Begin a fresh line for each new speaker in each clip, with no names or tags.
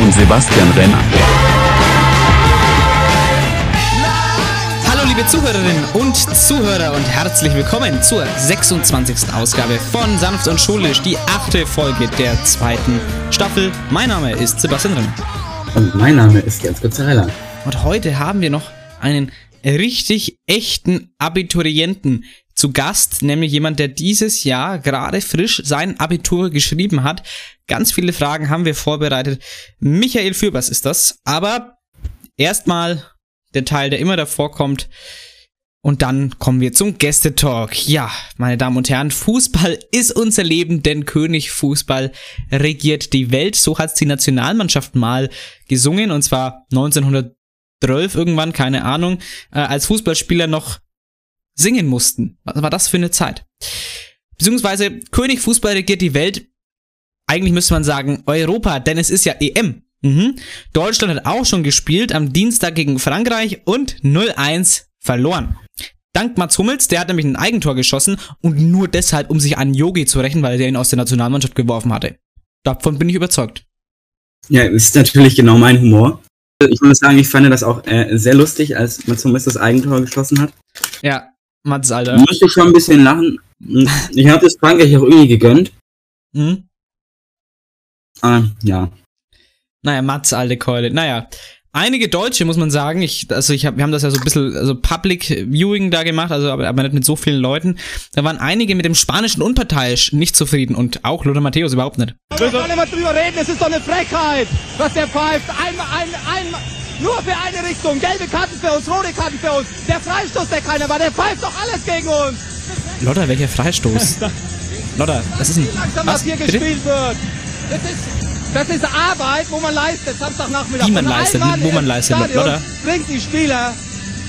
und Sebastian Renner.
Hallo liebe Zuhörerinnen und Zuhörer und herzlich willkommen zur 26. Ausgabe von Sanft und Schulisch, die achte Folge der zweiten Staffel. Mein Name ist Sebastian Renner.
Und mein Name ist Jens Pizzarella.
Und heute haben wir noch einen richtig echten Abiturienten zu Gast, nämlich jemand, der dieses Jahr gerade frisch sein Abitur geschrieben hat. Ganz viele Fragen haben wir vorbereitet. Michael Fürbers ist das, aber erstmal der Teil, der immer davor kommt. Und dann kommen wir zum Gästetalk. Ja, meine Damen und Herren, Fußball ist unser Leben, denn König Fußball regiert die Welt. So hat die Nationalmannschaft mal gesungen, und zwar 1900 12 irgendwann, keine Ahnung, äh, als Fußballspieler noch singen mussten. Was war das für eine Zeit? Beziehungsweise König Fußball regiert die Welt. Eigentlich müsste man sagen Europa, denn es ist ja EM. Mhm. Deutschland hat auch schon gespielt am Dienstag gegen Frankreich und 0-1 verloren. Dank Mats Hummels, der hat nämlich ein Eigentor geschossen und nur deshalb, um sich an Yogi zu rächen, weil der ihn aus der Nationalmannschaft geworfen hatte. Davon bin ich überzeugt.
Ja, ist natürlich genau mein Humor. Ich muss sagen, ich fand das auch äh, sehr lustig, als Mats Hummels das Eigentor geschossen hat.
Ja, Mats, Alter.
Da musste ich schon ein bisschen lachen. Ich habe das Frankreich auch irgendwie gegönnt.
Hm?
Ah, ja.
Naja, Mats, alte Keule. Naja, einige Deutsche, muss man sagen, ich, also ich hab, wir haben das ja so ein bisschen, also Public Viewing da gemacht, also aber, aber nicht mit so vielen Leuten. Da waren einige mit dem Spanischen unparteiisch nicht zufrieden und auch Lothar Matthäus überhaupt nicht.
Wir können immer drüber reden, es ist doch eine Frechheit, was der pfeift. Einmal, ein, ein, nur für eine Richtung. Gelbe Karten für uns, rote Karten für uns. Der Freistoß, der keiner war, der pfeift doch alles gegen uns.
Lothar, welcher Freistoß? Lothar, das ist ein...
Langsam
Was?
hier
Bitte?
gespielt wird. Das ist, das ist Arbeit, wo man leistet, Samstagnachmittag.
Die man leistet, wo man leistet, oder?
bringt die Spieler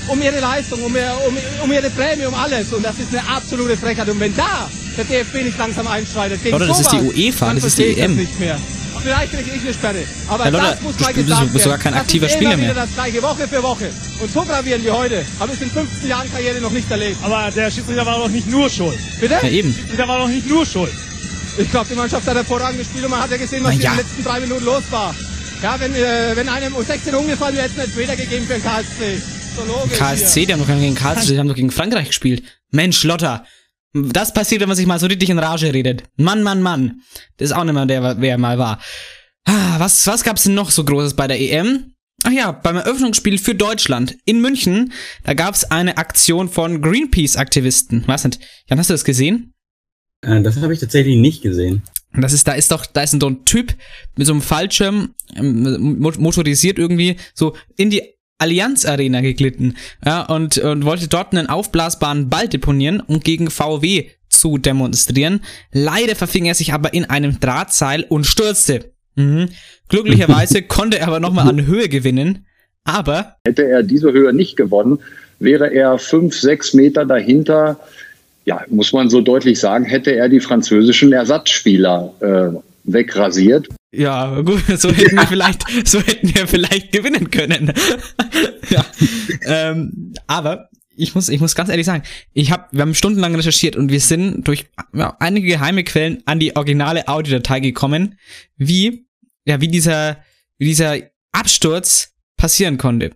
um ihre Leistung, um, ihr, um, um ihre Prämie, um alles. Und das ist eine absolute Frechheit. Und wenn da der DFB nicht langsam einschreitet gegen
Lothar, das ist die UEFA,
dann
das ist die EM.
Das nicht mehr. Vielleicht kriege ich eine Sperre. Aber
Herr Lothar,
das muss
du
mal gesagt
du bist sogar
werden.
kein
das
aktiver
ist
Spieler
immer
mehr.
wieder das gleiche, Woche für Woche. Und so gravierend wie heute habe ich in 15 Jahren Karriere noch nicht erlebt.
Aber der Schiedsrichter war doch nicht nur schuld.
Bitte?
Ja, eben.
Der war doch nicht nur schuld.
Ich glaube, die Mannschaft hat hervorragend gespielt und man hat ja gesehen, was
ja.
in den letzten drei Minuten los war. Ja, wenn, äh, wenn einem um 16 umgefallen wäre, hätte es einen Elfmeter gegeben für den KSC. So logisch
KSC,
hier.
die haben doch gegen KSC, die haben doch gegen Frankreich gespielt. Mensch, Lotta. Das passiert, wenn man sich mal so richtig in Rage redet. Mann, Mann, Mann. Das ist auch nicht mehr der, wer er mal war. Ah, Was, was gab's denn noch so Großes bei der EM? Ach ja, beim Eröffnungsspiel für Deutschland in München, da gab's eine Aktion von Greenpeace-Aktivisten. Was nicht? Jan, hast du das gesehen?
Äh, das habe ich tatsächlich nicht gesehen.
Das ist, da ist doch, da ist so ein Typ mit so einem Fallschirm, ähm, mo- motorisiert irgendwie, so in die Allianz Arena geglitten, ja, und, und wollte dort einen aufblasbaren Ball deponieren, um gegen VW zu demonstrieren. Leider verfing er sich aber in einem Drahtseil und stürzte. Mhm. Glücklicherweise konnte er aber nochmal an Höhe gewinnen, aber
Hätte er diese Höhe nicht gewonnen, wäre er fünf, sechs Meter dahinter, ja, muss man so deutlich sagen, hätte er die französischen Ersatzspieler äh, wegrasiert.
Ja, gut, so hätten wir vielleicht, so hätten wir vielleicht gewinnen können. ja. Ähm, aber ich muss, ich muss ganz ehrlich sagen, ich hab, wir haben stundenlang recherchiert und wir sind durch ja, einige geheime Quellen an die originale Audiodatei gekommen, wie, ja, wie dieser, wie dieser Absturz passieren konnte.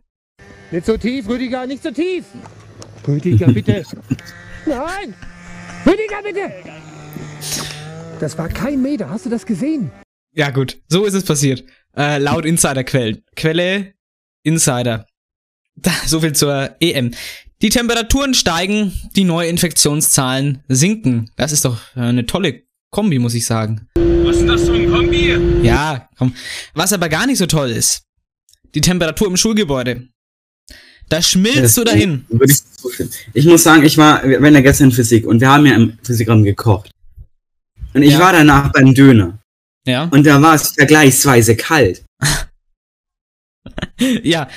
Nicht so tief, Rüdiger, nicht so tief. Rüdiger, bitte. Nein! Rüdiger, bitte! Das war kein Meter, hast du das gesehen?
Ja, gut, so ist es passiert. Äh, laut Insiderquellen. Quelle Insider. Da, so viel zur EM. Die Temperaturen steigen, die Neuinfektionszahlen sinken. Das ist doch äh, eine tolle Kombi, muss ich sagen.
Was ist das für ein Kombi?
Ja, komm. Was aber gar nicht so toll ist, die Temperatur im Schulgebäude. Da schmilzt du dahin.
Ich, ich muss sagen, ich war, wir waren ja gestern in Physik und wir haben ja im Physikraum gekocht. Und ich
Ja.
war danach beim Döner.
Ja.
Und da war es vergleichsweise kalt.
Ja.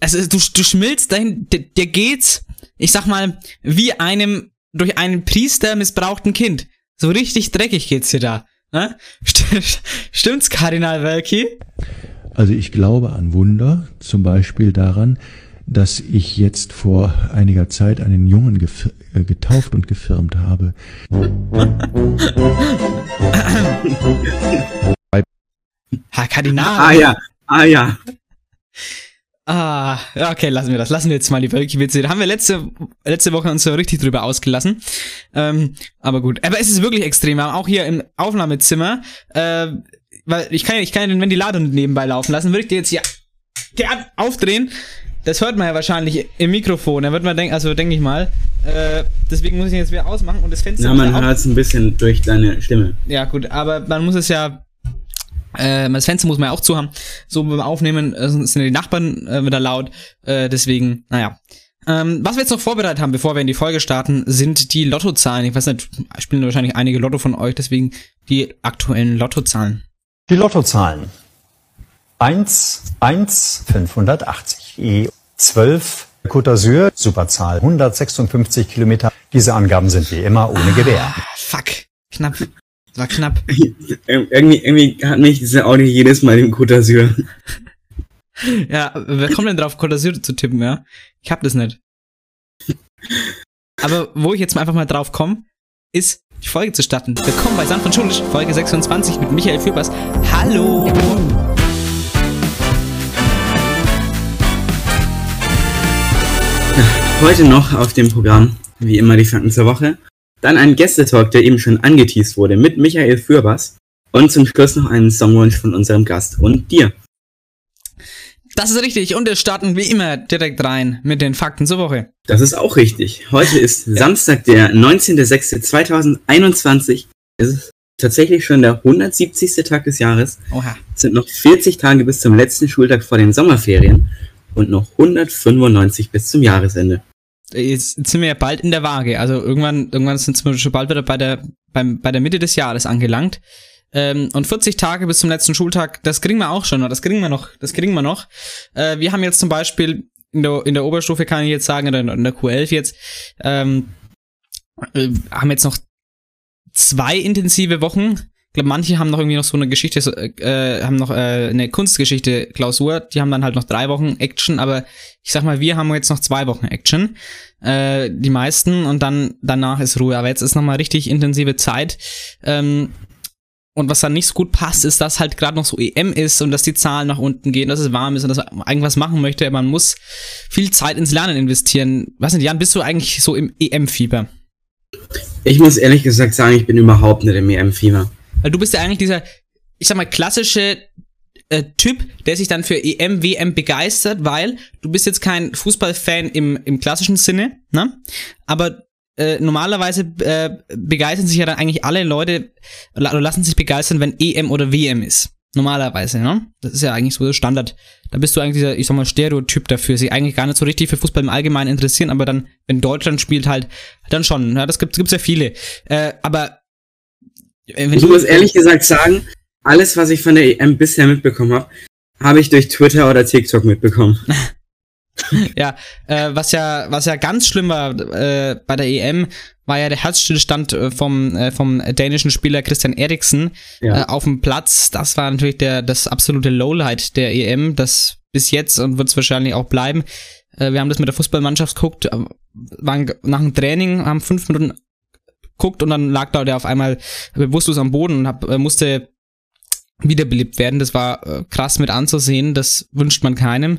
Also du, du schmilzt dahin, dir, dir geht's, ich sag mal, wie einem durch einen Priester missbrauchten Kind. So richtig dreckig geht's dir da. Ne? St- Stimmt's, Kardinal Welki?
Also ich glaube an Wunder, zum Beispiel daran, dass ich jetzt vor einiger Zeit einen Jungen gef- äh, getauft und gefirmt habe.
Ha, Kardinal.
Ah ja, ah ja.
Ah, ja, okay, lassen wir das. Lassen wir jetzt mal die Wölki-Witze. Da haben wir letzte, letzte Woche uns so richtig drüber ausgelassen. Ähm, aber gut. Aber es ist wirklich extrem. Wir haben auch hier im Aufnahmezimmer, äh, weil ich kann ja, ich kann ja den Ventilator nebenbei laufen lassen. Würde ich dir jetzt hier gern aufdrehen. Das hört man ja wahrscheinlich im Mikrofon. Da wird man denken, also denke ich mal. Äh, deswegen muss ich ihn jetzt wieder ausmachen und das Fenster.
Ja, man hört es ein bisschen durch deine Stimme.
ja, gut, aber man muss es ja. Äh, das Fenster muss man ja auch zu haben. So beim Aufnehmen äh, sonst sind die Nachbarn äh, wieder laut. Äh, deswegen, naja. Ähm, was wir jetzt noch vorbereitet haben, bevor wir in die Folge starten, sind die Lottozahlen. Ich weiß nicht, spielen wahrscheinlich einige Lotto von euch, deswegen die aktuellen Lottozahlen.
Die Lottozahlen. 1, 1, 580. Die 12, Côte d'Azur, Superzahl, 156 Kilometer. Diese Angaben sind wie immer ohne Gewähr.
Ah, fuck. Knapp. War knapp.
Ir- irgendwie, irgendwie hat mich diese Audio jedes Mal im Côte d'Azur.
Ja, wer kommt denn drauf, Côte d'Azur zu tippen, ja? Ich hab das nicht. Aber wo ich jetzt mal einfach mal drauf komme, ist die Folge zu starten. Willkommen bei Sand von Schulisch, Folge 26 mit Michael Fürbers. Hallo!
Heute noch auf dem Programm, wie immer die Fakten zur Woche. Dann ein Gästetalk, der eben schon angeteased wurde, mit Michael Fürbers. Und zum Schluss noch einen Songwunsch von unserem Gast und dir.
Das ist richtig und wir starten wie immer direkt rein mit den Fakten zur Woche.
Das ist auch richtig. Heute ist Samstag, der 19.06.2021. Es ist tatsächlich schon der 170. Tag des Jahres.
Oha.
Es sind noch 40 Tage bis zum letzten Schultag vor den Sommerferien und noch 195 bis zum Jahresende.
Jetzt sind wir ja bald in der Waage. Also irgendwann, irgendwann sind wir schon bald wieder bei der, beim, bei der Mitte des Jahres angelangt. Ähm, und 40 Tage bis zum letzten Schultag, das kriegen wir auch schon, das kriegen wir noch, das kriegen wir noch. Äh, wir haben jetzt zum Beispiel in der, in der Oberstufe, kann ich jetzt sagen, oder in der Q11 jetzt, ähm, äh, haben jetzt noch zwei intensive Wochen. Ich glaube, manche haben noch irgendwie noch so eine Geschichte, so, äh, haben noch äh, eine Kunstgeschichte-Klausur, die haben dann halt noch drei Wochen Action, aber ich sag mal, wir haben jetzt noch zwei Wochen Action. Äh, die meisten und dann danach ist Ruhe. Aber jetzt ist nochmal richtig intensive Zeit. Ähm, und was dann nicht so gut passt, ist, dass halt gerade noch so EM ist und dass die Zahlen nach unten gehen, dass es warm ist und dass man irgendwas machen möchte. Man muss viel Zeit ins Lernen investieren. Was nicht, Jan, bist du eigentlich so im EM-Fieber?
Ich muss ehrlich gesagt sagen, ich bin überhaupt nicht im EM-Fieber.
Weil du bist ja eigentlich dieser, ich sag mal, klassische äh, Typ, der sich dann für EM, WM begeistert, weil du bist jetzt kein Fußballfan im, im klassischen Sinne, ne? Aber äh, normalerweise äh, begeistern sich ja dann eigentlich alle Leute oder lassen sich begeistern, wenn EM oder WM ist. Normalerweise, ne? Das ist ja eigentlich so der Standard. Da bist du eigentlich dieser, ich sag mal, Stereotyp dafür, sich eigentlich gar nicht so richtig für Fußball im Allgemeinen interessieren, aber dann, wenn Deutschland spielt, halt, dann schon. Ja, das gibt gibt's ja viele. Äh, aber
Ich muss ehrlich gesagt sagen, alles, was ich von der EM bisher mitbekommen habe, habe ich durch Twitter oder TikTok mitbekommen.
Ja, äh, was ja, was ja ganz schlimm war äh, bei der EM, war ja der Herzstillstand äh, vom, äh, vom dänischen Spieler Christian Eriksen
Ja.
äh, auf dem Platz. Das war natürlich der, das absolute Lowlight der EM, das bis jetzt und wird es wahrscheinlich auch bleiben. Äh, wir haben das mit der Fußballmannschaft geguckt, waren nach dem Training, haben fünf Minuten geguckt und dann lag da der auf einmal bewusstlos am Boden und hab, äh, musste wiederbelebt werden. Das war äh, krass mit anzusehen. Das wünscht man keinem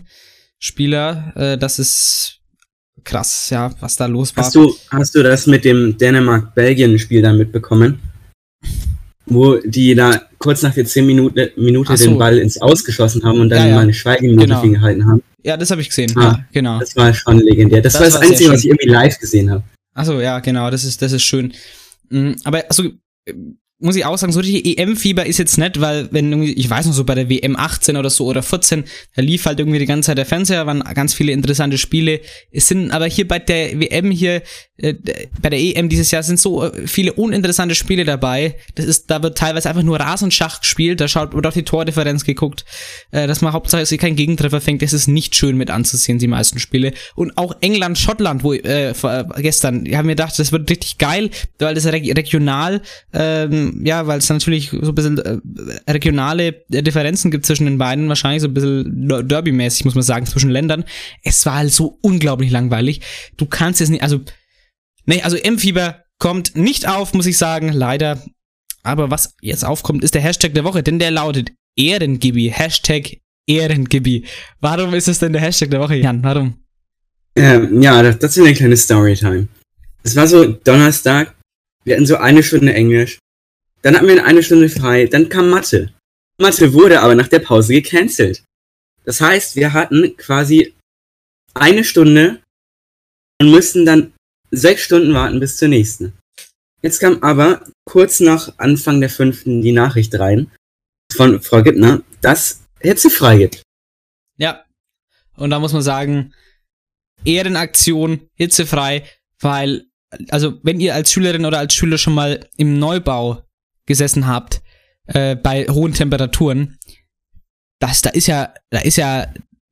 Spieler. Äh, das ist krass, ja, was da los war.
Hast du, hast du das mit dem Dänemark-Belgien-Spiel dann mitbekommen? Wo die da kurz nach der 10 Minute, Minute
so.
den Ball ins Ausgeschossen haben und dann
Ja, ja.
mal eine Schweigeminute
Genau.
gehalten haben.
ja, das habe ich gesehen.
Ah,
ja, genau.
Das war schon legendär. Das,
Das
war das Einzige, was ich irgendwie live gesehen habe.
Achso, ja, genau, das ist, das ist schön. Mm, Aber also muss ich auch sagen, so richtig EM-Fieber ist jetzt nicht, weil wenn irgendwie, ich weiß noch so bei der WM 18 oder so oder 14, da lief halt irgendwie die ganze Zeit der Fernseher, waren ganz viele interessante Spiele. Es sind aber hier bei der WM hier, äh, bei der EM dieses Jahr sind so äh, viele uninteressante Spiele dabei. Das ist, da wird teilweise einfach nur Rasenschach gespielt, da schaut, wird auf die Tordifferenz geguckt, äh, dass man hauptsächlich keinen Gegentreffer fängt. Das ist nicht schön mit anzusehen, die meisten Spiele. Und auch England, Schottland, wo äh, gestern, ich habe mir gedacht, das wird richtig geil, weil das reg regional ähm, ja, weil es natürlich so ein bisschen äh, regionale Differenzen gibt zwischen den beiden, wahrscheinlich so ein bisschen Der- Derby-mäßig, muss man sagen, zwischen Ländern. Es war halt so unglaublich langweilig. Du kannst es nicht, also, nee, also M-Fieber kommt nicht auf, muss ich sagen, leider. Aber was jetzt aufkommt, ist der Hashtag der Woche, denn der lautet Ehrengibi. Hashtag Ehrengibi. Warum ist es denn der Hashtag der Woche, Jan? Warum?
Ähm, ja, das ist eine kleine Storytime. Es war so Donnerstag, wir hatten so eine Stunde Englisch, dann hatten wir eine Stunde frei, dann kam Mathe. Mathe wurde aber nach der Pause gecancelt. Das heißt, wir hatten quasi eine Stunde und mussten dann sechs Stunden warten bis zur nächsten. Jetzt kam aber kurz nach Anfang der fünften die Nachricht rein von Frau Gittner, dass Hitze frei gibt.
Ja. Und da muss man sagen, Ehrenaktion, hitzefrei, weil, also wenn ihr als Schülerin oder als Schüler schon mal im Neubau gesessen habt, äh, bei hohen Temperaturen, das, da ist ja, da ist ja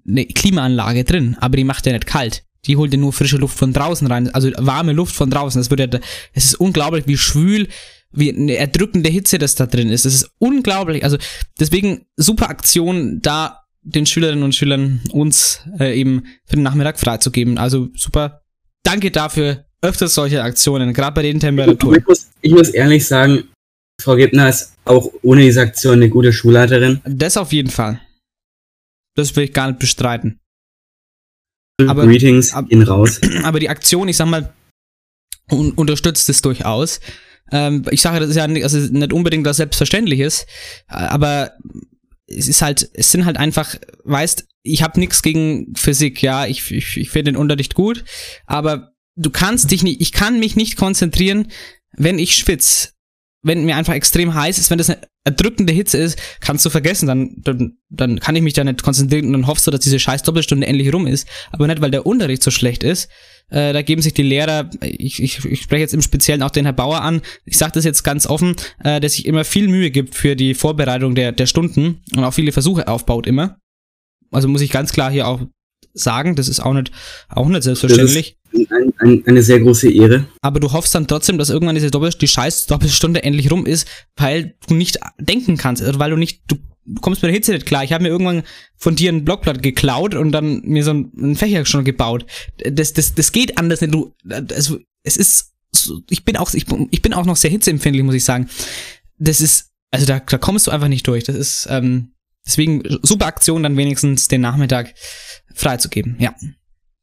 eine Klimaanlage drin, aber die macht ja nicht kalt. Die holt ja nur frische Luft von draußen rein, also warme Luft von draußen. Das wird ja, es ist unglaublich, wie schwül, wie eine erdrückende Hitze das da drin ist. Das ist unglaublich. Also deswegen super Aktion, da den Schülerinnen und Schülern uns äh, eben für den Nachmittag freizugeben. Also super. Danke dafür. Öfters solche Aktionen, gerade bei den Temperaturen.
Ich muss, ich muss ehrlich sagen, Frau Gebner ist auch ohne diese Aktion eine gute Schulleiterin.
Das auf jeden Fall. Das will ich gar nicht bestreiten. Aber-
Greetings
ab-
gehen raus.
Aber die Aktion, ich sag mal, un unterstützt es durchaus. Ähm, ich sage, das ist ja nicht, also nicht unbedingt was Selbstverständliches, äh, aber es ist halt, es sind halt einfach, weißt, ich habe nichts gegen Physik, ja, ich, ich, ich finde den Unterricht gut, aber du kannst dich nicht, ich kann mich nicht konzentrieren, wenn ich schwitze. Wenn mir einfach extrem heiß ist, wenn das eine erdrückende Hitze ist, kannst du vergessen, dann, dann, dann kann ich mich da nicht konzentrieren und dann hoffst du, dass diese scheiß Doppelstunde endlich rum ist, aber nicht, weil der Unterricht so schlecht ist. Äh, da geben sich die Lehrer, ich, ich, ich spreche jetzt im Speziellen auch den Herr Bauer an, ich sage das jetzt ganz offen, äh, der sich immer viel Mühe gibt für die Vorbereitung der, der Stunden und auch viele Versuche aufbaut immer. Also muss ich ganz klar hier auch sagen, das ist auch nicht, auch nicht selbstverständlich.
Ein, ein, eine sehr große Ehre.
Aber du hoffst dann trotzdem, dass irgendwann diese Doppel die scheiß Doppelstunde endlich rum ist, weil du nicht denken kannst, also weil du nicht, du kommst mit der Hitze nicht klar. Ich habe mir irgendwann von dir ein Blockblatt geklaut und dann mir so einen Fächer schon gebaut. Das, das, das geht anders, nicht. du, also, es ist, ich bin auch, ich, ich bin auch noch sehr hitzeempfindlich, muss ich sagen. Das ist, also da, da kommst du einfach nicht durch. Das ist, ähm, deswegen super Aktion, dann wenigstens den Nachmittag freizugeben, ja.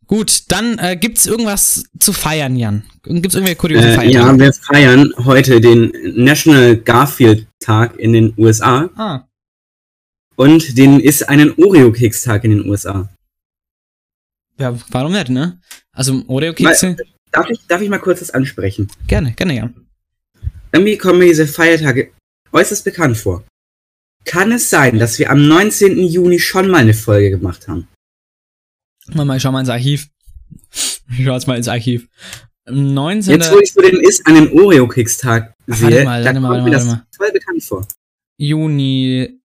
Gut, dann äh, gibt's irgendwas zu feiern, Jan? Gibt's irgendwelche kuriose
Äh,
Feiertage?
ja, wir feiern heute den National Garfield Tag in den USA
Ah,
und den ist einen Oreo-Keks Tag in den USA.
ja, warum nicht, ne? Also Oreo-Kekse,
Darf ich, darf ich mal kurz das ansprechen?
gerne, gerne, ja.
Irgendwie kommen mir diese Feiertage äußerst bekannt vor. Kann es sein, dass wir am 19. Juni schon mal eine Folge gemacht haben?
Mal, mal, ich schau mal ins Archiv. Ich schau jetzt mal ins Archiv. Am 19.
Jetzt, wo ich so den Ist einen Oreo-Keks-Tag
Ach,
sehe,
warte mal,
da
warte mal,
kommt
warte
mir
mal,
das
warte
voll bekannt vor.
Juni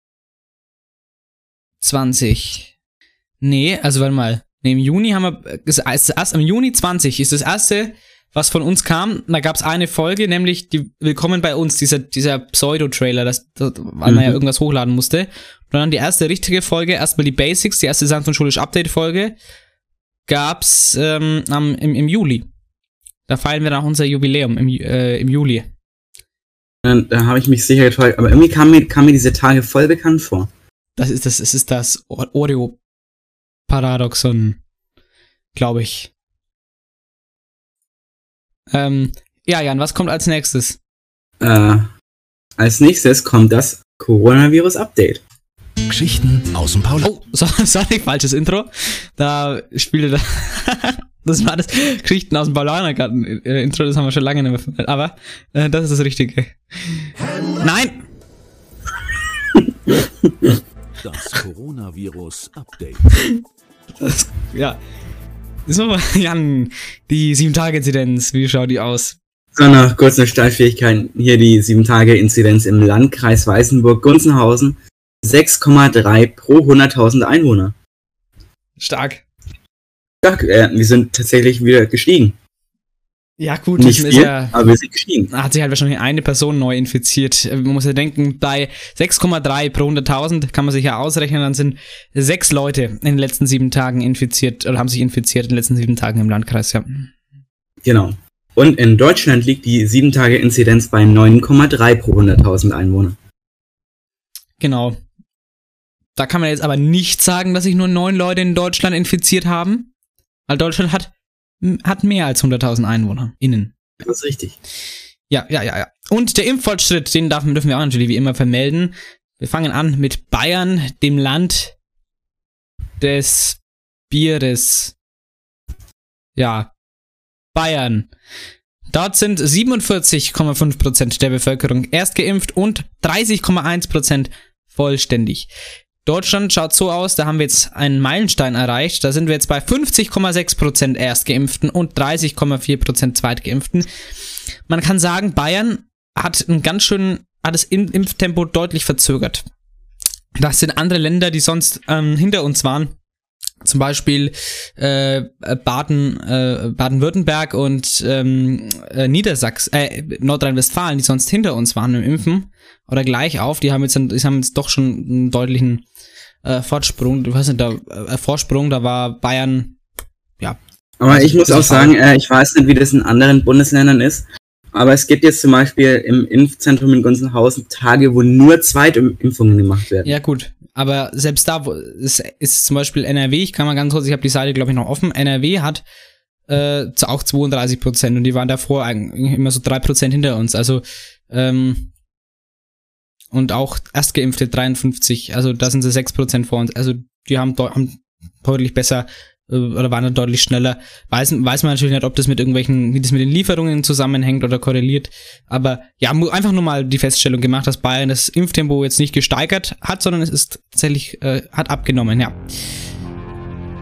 20. Nee, also warte mal. Nee, im Juni haben wir, das ist erst im Juni 20 ist das erste, was von uns kam. Da gab's eine Folge, nämlich die Willkommen bei uns, dieser, dieser Pseudo-Trailer, das, das, weil man ja
Mhm.
irgendwas hochladen musste. Und dann die erste richtige Folge, erstmal die Basics, die erste Sanft und Schulisch Update-Folge, gab's ähm, am, im, im Juli. Da feiern wir dann unser Jubiläum im, äh, im Juli.
Dann, da habe ich mich sicher getäuscht, aber irgendwie kam mir, kam mir diese Tage voll bekannt vor.
Das ist das, es ist das Oreo-Paradoxon, glaube ich. Ähm, ja, Jan, was kommt als nächstes?
Äh, als nächstes kommt das Coronavirus-Update.
Geschichten aus dem Paul.
Oh, so, sorry, falsches Intro. Da spielte da. Das war das Geschichten aus dem Paulanergarten äh, Intro, das haben wir schon lange nicht mehr verwendet. Aber äh, das ist das Richtige. Nein!
Das Coronavirus-Update.
Das, ja. So, Jan, die 7-Tage-Inzidenz, wie schaut die aus?
So, noch kurz eine Startfähigkeit. Hier die 7-Tage-Inzidenz im Landkreis Weißenburg-Gunzenhausen. 6,3 pro 100.000 Einwohner.
Stark.
Ja, äh, wir sind tatsächlich wieder gestiegen.
Ja, gut,
Nicht
das ist
viel,
ja.
aber wir sind gestiegen.
Hat sich halt wahrscheinlich eine Person neu infiziert. Man muss ja denken, bei 6,3 pro 100.000 kann man sich ja ausrechnen, dann sind sechs Leute in den letzten sieben Tagen infiziert oder haben sich infiziert in den letzten sieben Tagen im Landkreis, ja.
Genau. Und in Deutschland liegt die 7-Tage-Inzidenz bei 9,3 pro 100.000 Einwohner.
Genau. Da kann man jetzt aber nicht sagen, dass sich nur neun Leute in Deutschland infiziert haben, weil Deutschland hat, hat mehr als 100.000 Einwohner innen.
Das ist richtig.
Ja, ja, ja, ja. Und der Impffortschritt, den darf, dürfen wir auch natürlich wie immer vermelden. Wir fangen an mit Bayern, dem Land des Bieres. Ja, Bayern. Dort sind 47,5% der Bevölkerung erst geimpft und 30,1% vollständig. Deutschland schaut so aus, da haben wir jetzt einen Meilenstein erreicht. Da sind wir jetzt bei 50,6% Erstgeimpften und 30,4% Zweitgeimpften. Man kann sagen, Bayern hat einen ganz schön, hat das Impftempo deutlich verzögert. Das sind andere Länder, die sonst ähm, hinter uns waren. Zum Beispiel äh, Baden, äh, Baden-Württemberg und ähm, äh, Niedersachsen, äh, Nordrhein-Westfalen, die sonst hinter uns waren im Impfen oder gleich auf, die haben jetzt, die haben jetzt doch schon einen deutlichen äh, Fortsprung, du weißt nicht, da, äh, Vorsprung, da war Bayern, ja.
Aber ich muss auch sagen, äh, ich weiß nicht, wie das in anderen Bundesländern ist, aber es gibt jetzt zum Beispiel im Impfzentrum in Gunzenhausen Tage, wo nur Zweitimpfungen gemacht werden.
Ja, gut. Aber selbst da wo, ist, ist zum Beispiel NRW, ich kann mal ganz kurz, ich habe die Seite, glaube ich, noch offen. NRW hat äh, auch 32 Prozent und die waren davor eigentlich immer so drei Prozent hinter uns. Also, ähm, und auch Erstgeimpfte 53, also da sind sie sechs Prozent vor uns. Also die haben, haben deutlich besser oder waren dann deutlich schneller. Weiß, weiß man natürlich nicht, ob das mit irgendwelchen, wie das mit den Lieferungen zusammenhängt oder korreliert. Aber ja, einfach nur mal die Feststellung gemacht, dass Bayern das Impftempo jetzt nicht gesteigert hat, sondern es ist tatsächlich, äh, hat abgenommen, ja.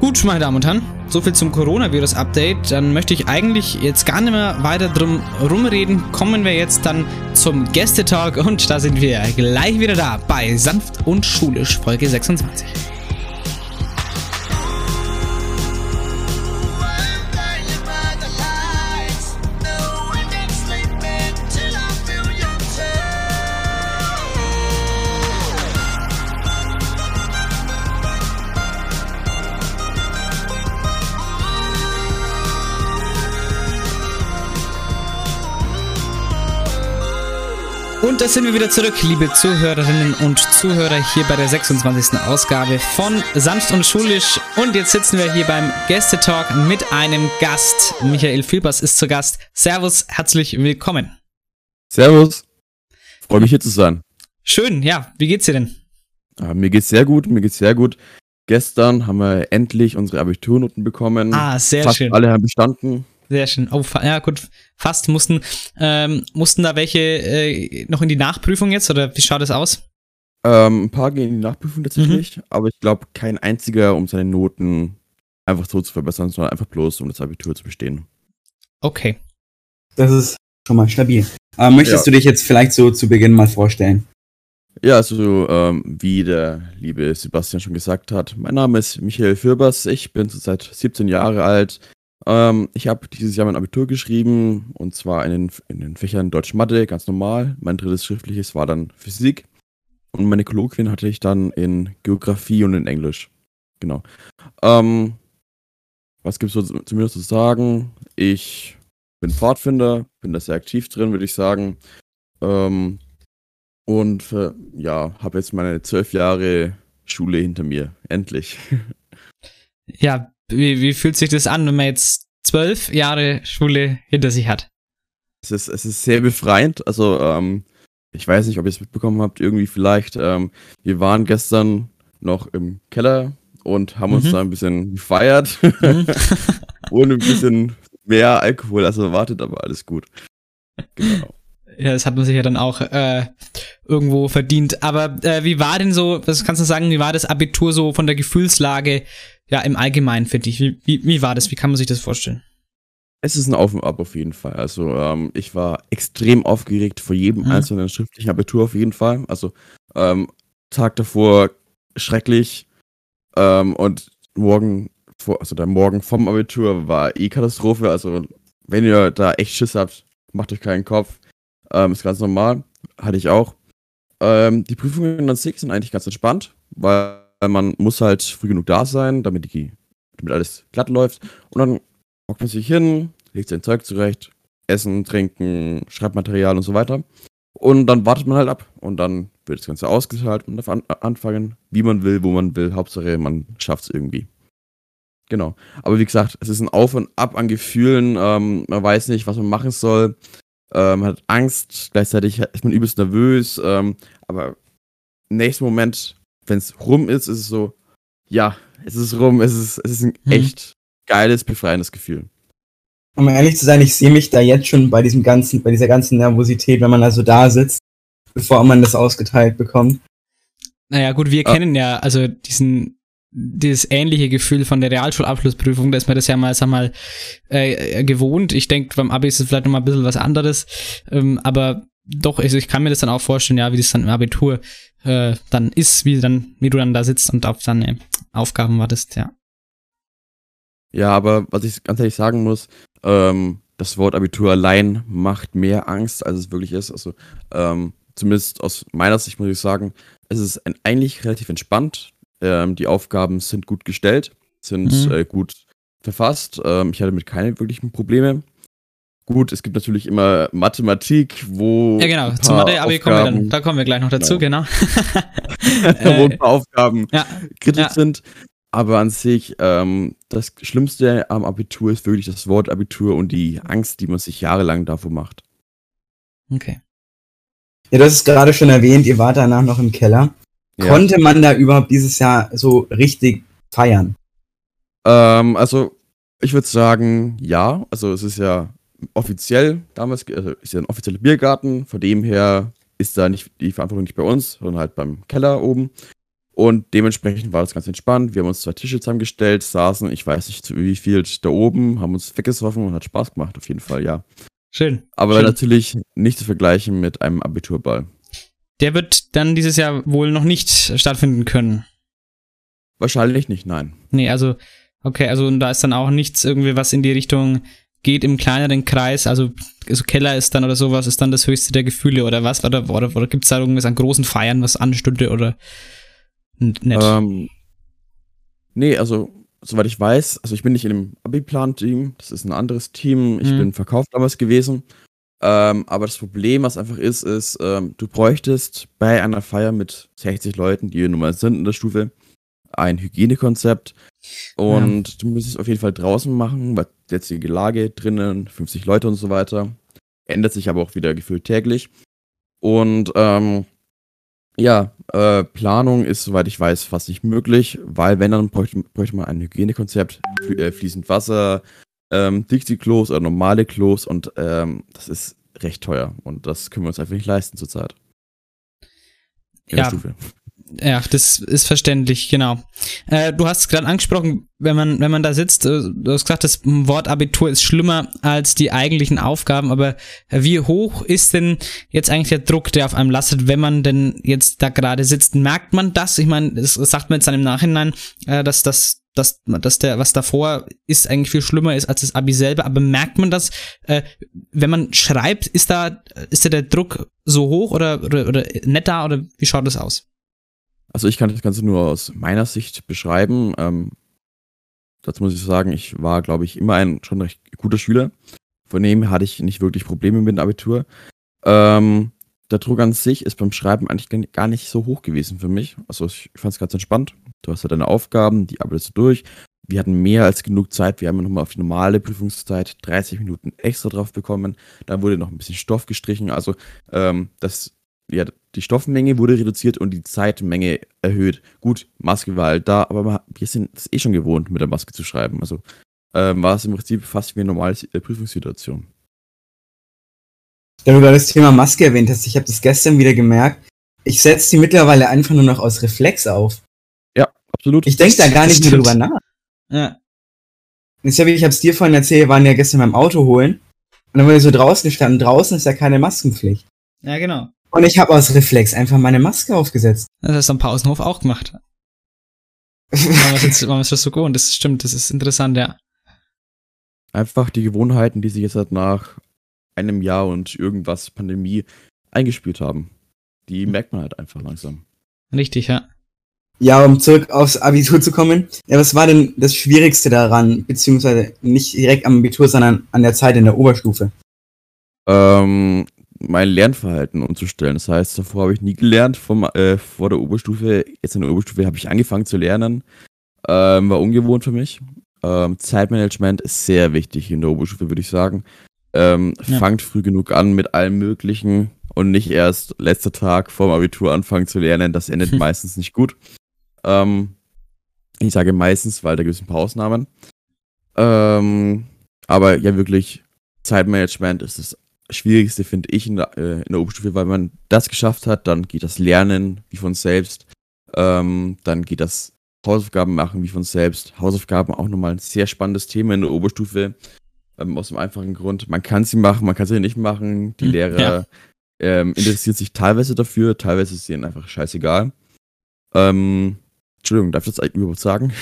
Gut, meine Damen und Herren, soviel zum Coronavirus-Update. Dann möchte ich eigentlich jetzt gar nicht mehr weiter drum rumreden. Kommen wir jetzt dann zum Gästetalk und da sind wir gleich wieder da bei Sanft und Schulisch, Folge 26. Und da sind wir wieder zurück, liebe Zuhörerinnen und Zuhörer, hier bei der 26. Ausgabe von Sanft und Schulisch. Und jetzt sitzen wir hier beim Gästetalk mit einem Gast. Michael Filbers ist zu Gast. Servus, herzlich willkommen.
Servus. Freue mich hier zu sein.
Schön, ja. Wie geht's dir denn?
Ja, mir geht's sehr gut, mir geht's sehr gut. Gestern haben wir endlich unsere Abiturnoten bekommen.
Ah, sehr
Fast
schön.
alle haben bestanden.
Sehr schön. Oh, ja gut, fast mussten, ähm, mussten da welche äh, noch in die Nachprüfung jetzt oder wie schaut es aus?
Ähm, ein paar gehen in die Nachprüfung tatsächlich, aber ich glaube kein einziger, um seine Noten einfach so zu verbessern, sondern einfach bloß, um das Abitur zu bestehen.
Okay.
Das ist schon mal stabil. Aber möchtest
Ja.
du dich jetzt vielleicht so zu Beginn mal vorstellen?
Ja, also ähm, wie der liebe Sebastian schon gesagt hat, mein Name ist Michael Fürbers, ich bin zurzeit 17 Jahre alt. Ähm, ich habe dieses Jahr mein Abitur geschrieben und zwar in den, in den Fächern Deutsch Mathe, ganz normal. Mein drittes schriftliches war dann Physik und meine Kolloquien hatte ich dann in Geografie und in Englisch. Genau. Ähm, was gibt's so zu zu sagen? Ich bin Pfadfinder, bin da sehr aktiv drin, würde ich sagen. Ähm, und äh, ja, habe jetzt meine zwölf Jahre Schule hinter mir. Endlich.
Ja, wie, wie fühlt sich das an, wenn man jetzt zwölf Jahre Schule hinter sich hat?
Es ist, es ist sehr befreiend. Also, ähm, ich weiß nicht, ob ihr es mitbekommen habt, irgendwie vielleicht. Ähm, wir waren gestern noch im Keller und haben uns
Mhm.
da ein bisschen gefeiert.
Mhm.
Ohne ein bisschen mehr Alkohol als erwartet, aber alles gut. Genau.
Ja, das hat man sich ja dann auch äh, irgendwo verdient. Aber äh, wie war denn so, was kannst du sagen, wie war das Abitur so von der Gefühlslage ja im Allgemeinen für dich? Wie, wie, wie war das? Wie kann man sich das vorstellen?
Es ist ein Auf und Ab auf jeden Fall. Also ähm, ich war extrem aufgeregt vor jedem
Mhm.
einzelnen schriftlichen Abitur auf jeden Fall. Also ähm, Tag davor schrecklich ähm, und morgen vor, also der Morgen vom Abitur war eh Katastrophe. Also wenn ihr da echt Schiss habt, macht euch keinen Kopf. Ähm, ist ganz normal. Hatte ich auch. Ähm, die Prüfungen an sich sind eigentlich ganz entspannt, weil man muss halt früh genug da sein, damit, die, damit alles glatt läuft. Und dann hockt man sich hin, legt sein Zeug zurecht, Essen, Trinken, Schreibmaterial und so weiter. Und dann wartet man halt ab. Und dann wird das Ganze ausgeteilt und darf an anfangen, wie man will, wo man will. Hauptsache, man schafft es irgendwie. Genau. Aber wie gesagt, es ist ein Auf und Ab an Gefühlen. Ähm, man weiß nicht, was man machen soll. Ähm, man hat Angst, gleichzeitig ist man übelst nervös. Ähm, aber im nächsten Moment, wenn es rum ist, ist es so, ja, es ist rum, es ist, es ist ein
Mhm.
echt geiles, befreiendes Gefühl.
Um ehrlich zu sein, ich sehe mich da jetzt schon bei diesem ganzen, bei dieser ganzen Nervosität, wenn man also da sitzt, bevor man das ausgeteilt bekommt.
Naja, gut, wir
Ah.
kennen ja also diesen dieses ähnliche Gefühl von der Realschulabschlussprüfung, da ist man das ja mal, sag mal, äh, gewohnt. Ich denke, beim Abi ist es vielleicht noch mal ein bisschen was anderes. Ähm, aber doch, also ich kann mir das dann auch vorstellen, ja, wie das dann im Abitur äh, dann ist, wie dann, wie du dann da sitzt und auf deine Aufgaben wartest, ja.
Ja, aber was ich ganz ehrlich sagen muss, ähm, das Wort Abitur allein macht mehr Angst, als es wirklich ist. Also, ähm, zumindest aus meiner Sicht muss ich sagen, es ist ein, eigentlich relativ entspannt. Ähm, die Aufgaben sind gut gestellt, sind
Mhm.
äh, gut verfasst. Ähm, ich hatte mit keine wirklichen Probleme. Gut, es gibt natürlich immer Mathematik, wo.
Ja, genau, zum Mathe-Abi kommen wir dann,
Aufgaben-
da kommen wir gleich noch dazu, genau.
wo ein paar Aufgaben
ja,
kritisch
ja.
sind. Aber an sich, ähm, das Schlimmste am Abitur ist wirklich das Wort Abitur und die Angst, die man sich jahrelang davor macht.
Okay.
Ja, du hast es gerade schon erwähnt, ihr wart danach noch im Keller.
Ja.
Konnte man da überhaupt dieses Jahr so richtig feiern?
Ähm, also, ich würde sagen, ja. Also, es ist ja offiziell damals, also ist ja ein offizieller Biergarten. Von dem her ist da nicht die Verantwortung nicht bei uns, sondern halt beim Keller oben. Und dementsprechend war das ganz entspannt. Wir haben uns zwei Tische zusammengestellt, saßen, ich weiß nicht wie viel, da oben, haben uns weggesoffen und hat Spaß gemacht, auf jeden Fall, ja.
Schön.
Aber
Schön.
natürlich nicht zu vergleichen mit einem Abiturball.
Der wird dann dieses Jahr wohl noch nicht stattfinden können.
Wahrscheinlich nicht, nein.
Nee, also, okay, also da ist dann auch nichts irgendwie, was in die Richtung geht im kleineren Kreis, also, also Keller ist dann oder sowas, ist dann das höchste der Gefühle oder was? Oder, oder, oder gibt es da irgendwas an großen Feiern, was anstünde oder n- nicht?
Ähm, nee, also, soweit ich weiß, also ich bin nicht in dem Abi-Plan-Team, das ist ein anderes Team. Ich
Mhm.
bin im Verkauf damals gewesen. Ähm, aber das Problem, was einfach ist, ist, ähm, du bräuchtest bei einer Feier mit 60 Leuten, die nun mal sind in der Stufe, ein Hygienekonzept. Und du müsstest auf jeden Fall draußen machen, weil jetzige Lage drinnen, 50 Leute und so weiter. Ändert sich aber auch wieder gefühlt täglich. Und ähm, ja, äh, Planung ist, soweit ich weiß, fast nicht möglich, weil wenn, dann bräuchte, bräuchte man ein Hygienekonzept, äh, fließend Wasser, ähm, Dixie-Klos oder normale Klos und ähm, das ist recht teuer und das können wir uns einfach nicht leisten zurzeit. In
Ja. Ja, das ist verständlich, genau. Äh, du hast gerade angesprochen, wenn man, wenn man da sitzt, äh, du hast gesagt, das Wort Abitur ist schlimmer als die eigentlichen Aufgaben, aber wie hoch ist denn jetzt eigentlich der Druck, der auf einem lastet, wenn man denn jetzt da gerade sitzt? Merkt man das? Ich meine, das sagt man jetzt dann im Nachhinein, äh, dass das dass, dass der, was davor ist, eigentlich viel schlimmer ist als das Abi selber, aber merkt man das, äh, wenn man schreibt, ist da, ist da der Druck so hoch oder, oder, oder da oder wie schaut das aus?
Also ich kann das Ganze nur aus meiner Sicht beschreiben. Ähm, dazu muss ich sagen, ich war, glaube ich, immer ein schon recht guter Schüler. Von dem hatte ich nicht wirklich Probleme mit dem Abitur. Ähm, der Druck an sich ist beim Schreiben eigentlich gar- nicht so hoch gewesen für mich. Also ich fand es ganz entspannt. Du hast ja deine Aufgaben, die arbeitest du durch. Wir hatten mehr als genug Zeit. Wir haben nochmal auf die normale Prüfungszeit 30 Minuten extra drauf bekommen. Dann wurde noch ein bisschen Stoff gestrichen. Also ähm, das, ja, die Stoffmenge wurde reduziert und die Zeitmenge erhöht. Gut, Maske war halt da, aber wir sind es eh schon gewohnt, mit der Maske zu schreiben. Also ähm, war es im Prinzip fast wie eine normale äh, Prüfungssituation.
Da du gerade das Thema Maske erwähnt hast, ich habe das gestern wieder gemerkt. Ich setze die mittlerweile einfach nur noch aus Reflex auf.
Ja, absolut.
Ich denke da gar nicht mehr drüber nach.
Ja.
Ich habe es dir vorhin erzählt, wir waren ja gestern beim Auto holen. Und dann waren wir so draußen gestanden. Draußen ist ja keine Maskenpflicht.
Ja, genau.
Und ich habe aus Reflex einfach meine Maske aufgesetzt.
Das hast du am Pausenhof auch gemacht. Wir es das so gewohnt, das stimmt, das ist interessant, ja.
einfach die Gewohnheiten, die sich jetzt halt nach einem Jahr und irgendwas Pandemie eingespielt haben. Die merkt man halt einfach langsam.
Richtig, ja.
Ja, um zurück aufs Abitur zu kommen. Ja, was war denn das Schwierigste daran, beziehungsweise nicht direkt am Abitur, sondern an der Zeit in der Oberstufe?
Ähm, mein Lernverhalten umzustellen. Das heißt, davor habe ich nie gelernt, vom, äh, vor der Oberstufe. Jetzt in der Oberstufe habe ich angefangen zu lernen. Ähm, war ungewohnt für mich. Ähm, Zeitmanagement ist sehr wichtig in der Oberstufe, würde ich sagen. Ähm,
Ja.
Fangt früh genug an mit allem Möglichen und nicht erst letzter Tag vorm Abitur anfangen zu lernen. Das endet
Hm.
meistens nicht gut. Ähm, ich sage meistens, weil da gibt es ein paar Ausnahmen. Ähm, aber ja, wirklich, Zeitmanagement ist das Schwierigste, finde ich, in der, äh, in der Oberstufe, weil man das geschafft hat, dann geht das Lernen wie von selbst. Ähm, dann geht das Hausaufgaben machen wie von selbst. Hausaufgaben auch nochmal ein sehr spannendes Thema in der Oberstufe. Ähm, aus dem einfachen Grund, man kann sie machen, man kann sie nicht machen. Die
Hm,
Lehrer
ja.
ähm, interessieren sich teilweise dafür, teilweise ist ihnen einfach scheißegal. Ähm, Entschuldigung, darf ich das eigentlich überhaupt sagen?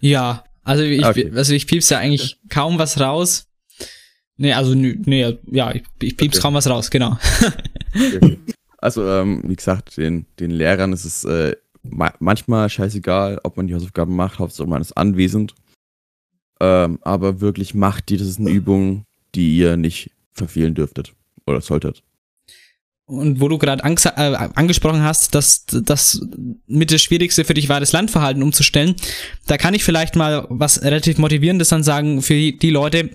Ja, also ich,
Okay.
also ich piepse ja eigentlich kaum was raus. Nee, also nee, ja, ich, ich piepse
Okay.
kaum was raus, genau.
Also, ähm, wie gesagt, den, den Lehrern ist es äh, ma manchmal scheißegal, ob man die Hausaufgaben macht, Hauptsache man ist anwesend. Ähm, aber wirklich macht die, das ist eine Übung, die ihr nicht verfehlen dürftet oder solltet.
Und wo du gerade äh, angesprochen hast, dass das mit das Schwierigste für dich war, das Landverhalten umzustellen, da kann ich vielleicht mal was relativ Motivierendes dann sagen für die Leute,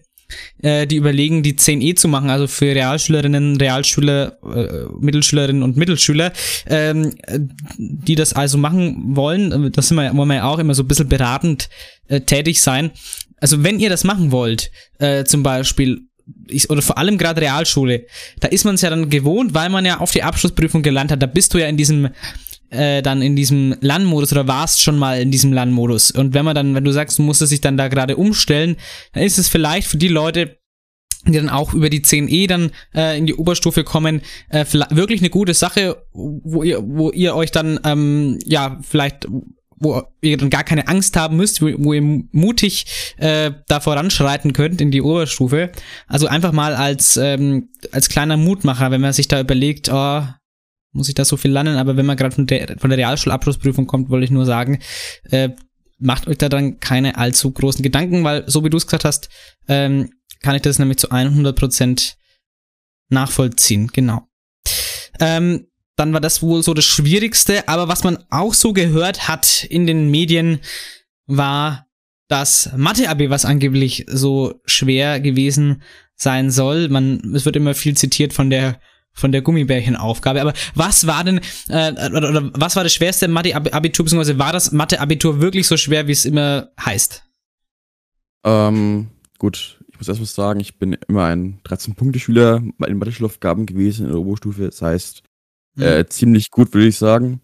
äh, die überlegen, die 10e zu machen, also für Realschülerinnen, Realschüler, äh, Mittelschülerinnen und Mittelschüler, ähm, äh, die das also machen wollen, das sind wir, wollen wir ja auch immer so ein bisschen beratend äh, tätig sein. Also wenn ihr das machen wollt, äh, zum Beispiel, ich, oder vor allem gerade Realschule, da ist man es ja dann gewohnt, weil man ja auf die Abschlussprüfung gelernt hat. Da bist du ja in diesem äh, dann in diesem LAN-Modus oder warst schon mal in diesem LAN-Modus. Und wenn man dann, wenn du sagst, du musst es dich dann da gerade umstellen, dann ist es vielleicht für die Leute, die dann auch über die 10e dann äh, in die Oberstufe kommen, äh, wirklich eine gute Sache, wo ihr, wo ihr euch dann, ähm, ja, vielleicht, wo ihr dann gar keine Angst haben müsst, wo, wo ihr mutig äh, da voranschreiten könnt in die Oberstufe. Also einfach mal als, ähm, als kleiner Mutmacher, wenn man sich da überlegt, oh, muss ich da so viel lernen, aber wenn man gerade von der, von der Realschulabschlussprüfung kommt, wollte ich nur sagen, äh, macht euch da dann keine allzu großen Gedanken, weil so wie du es gesagt hast, ähm, kann ich das nämlich zu 100% nachvollziehen, genau. Ähm, dann war das wohl so das Schwierigste, aber was man auch so gehört hat in den Medien, war das Mathe-Abi, was angeblich so schwer gewesen sein soll. Man, es wird immer viel zitiert von der von der Gummibärchenaufgabe. Aber was war denn, äh, oder, oder was war das schwerste Mathe-Abitur, beziehungsweise war das Mathe-Abitur wirklich so schwer, wie es immer heißt?
Ähm, gut, ich muss erstmal sagen, ich bin immer ein 13-Punkte-Schüler bei den Mathe-Schulaufgaben gewesen in der Oberstufe. Das heißt,
Mhm.
äh, ziemlich gut, würde ich sagen.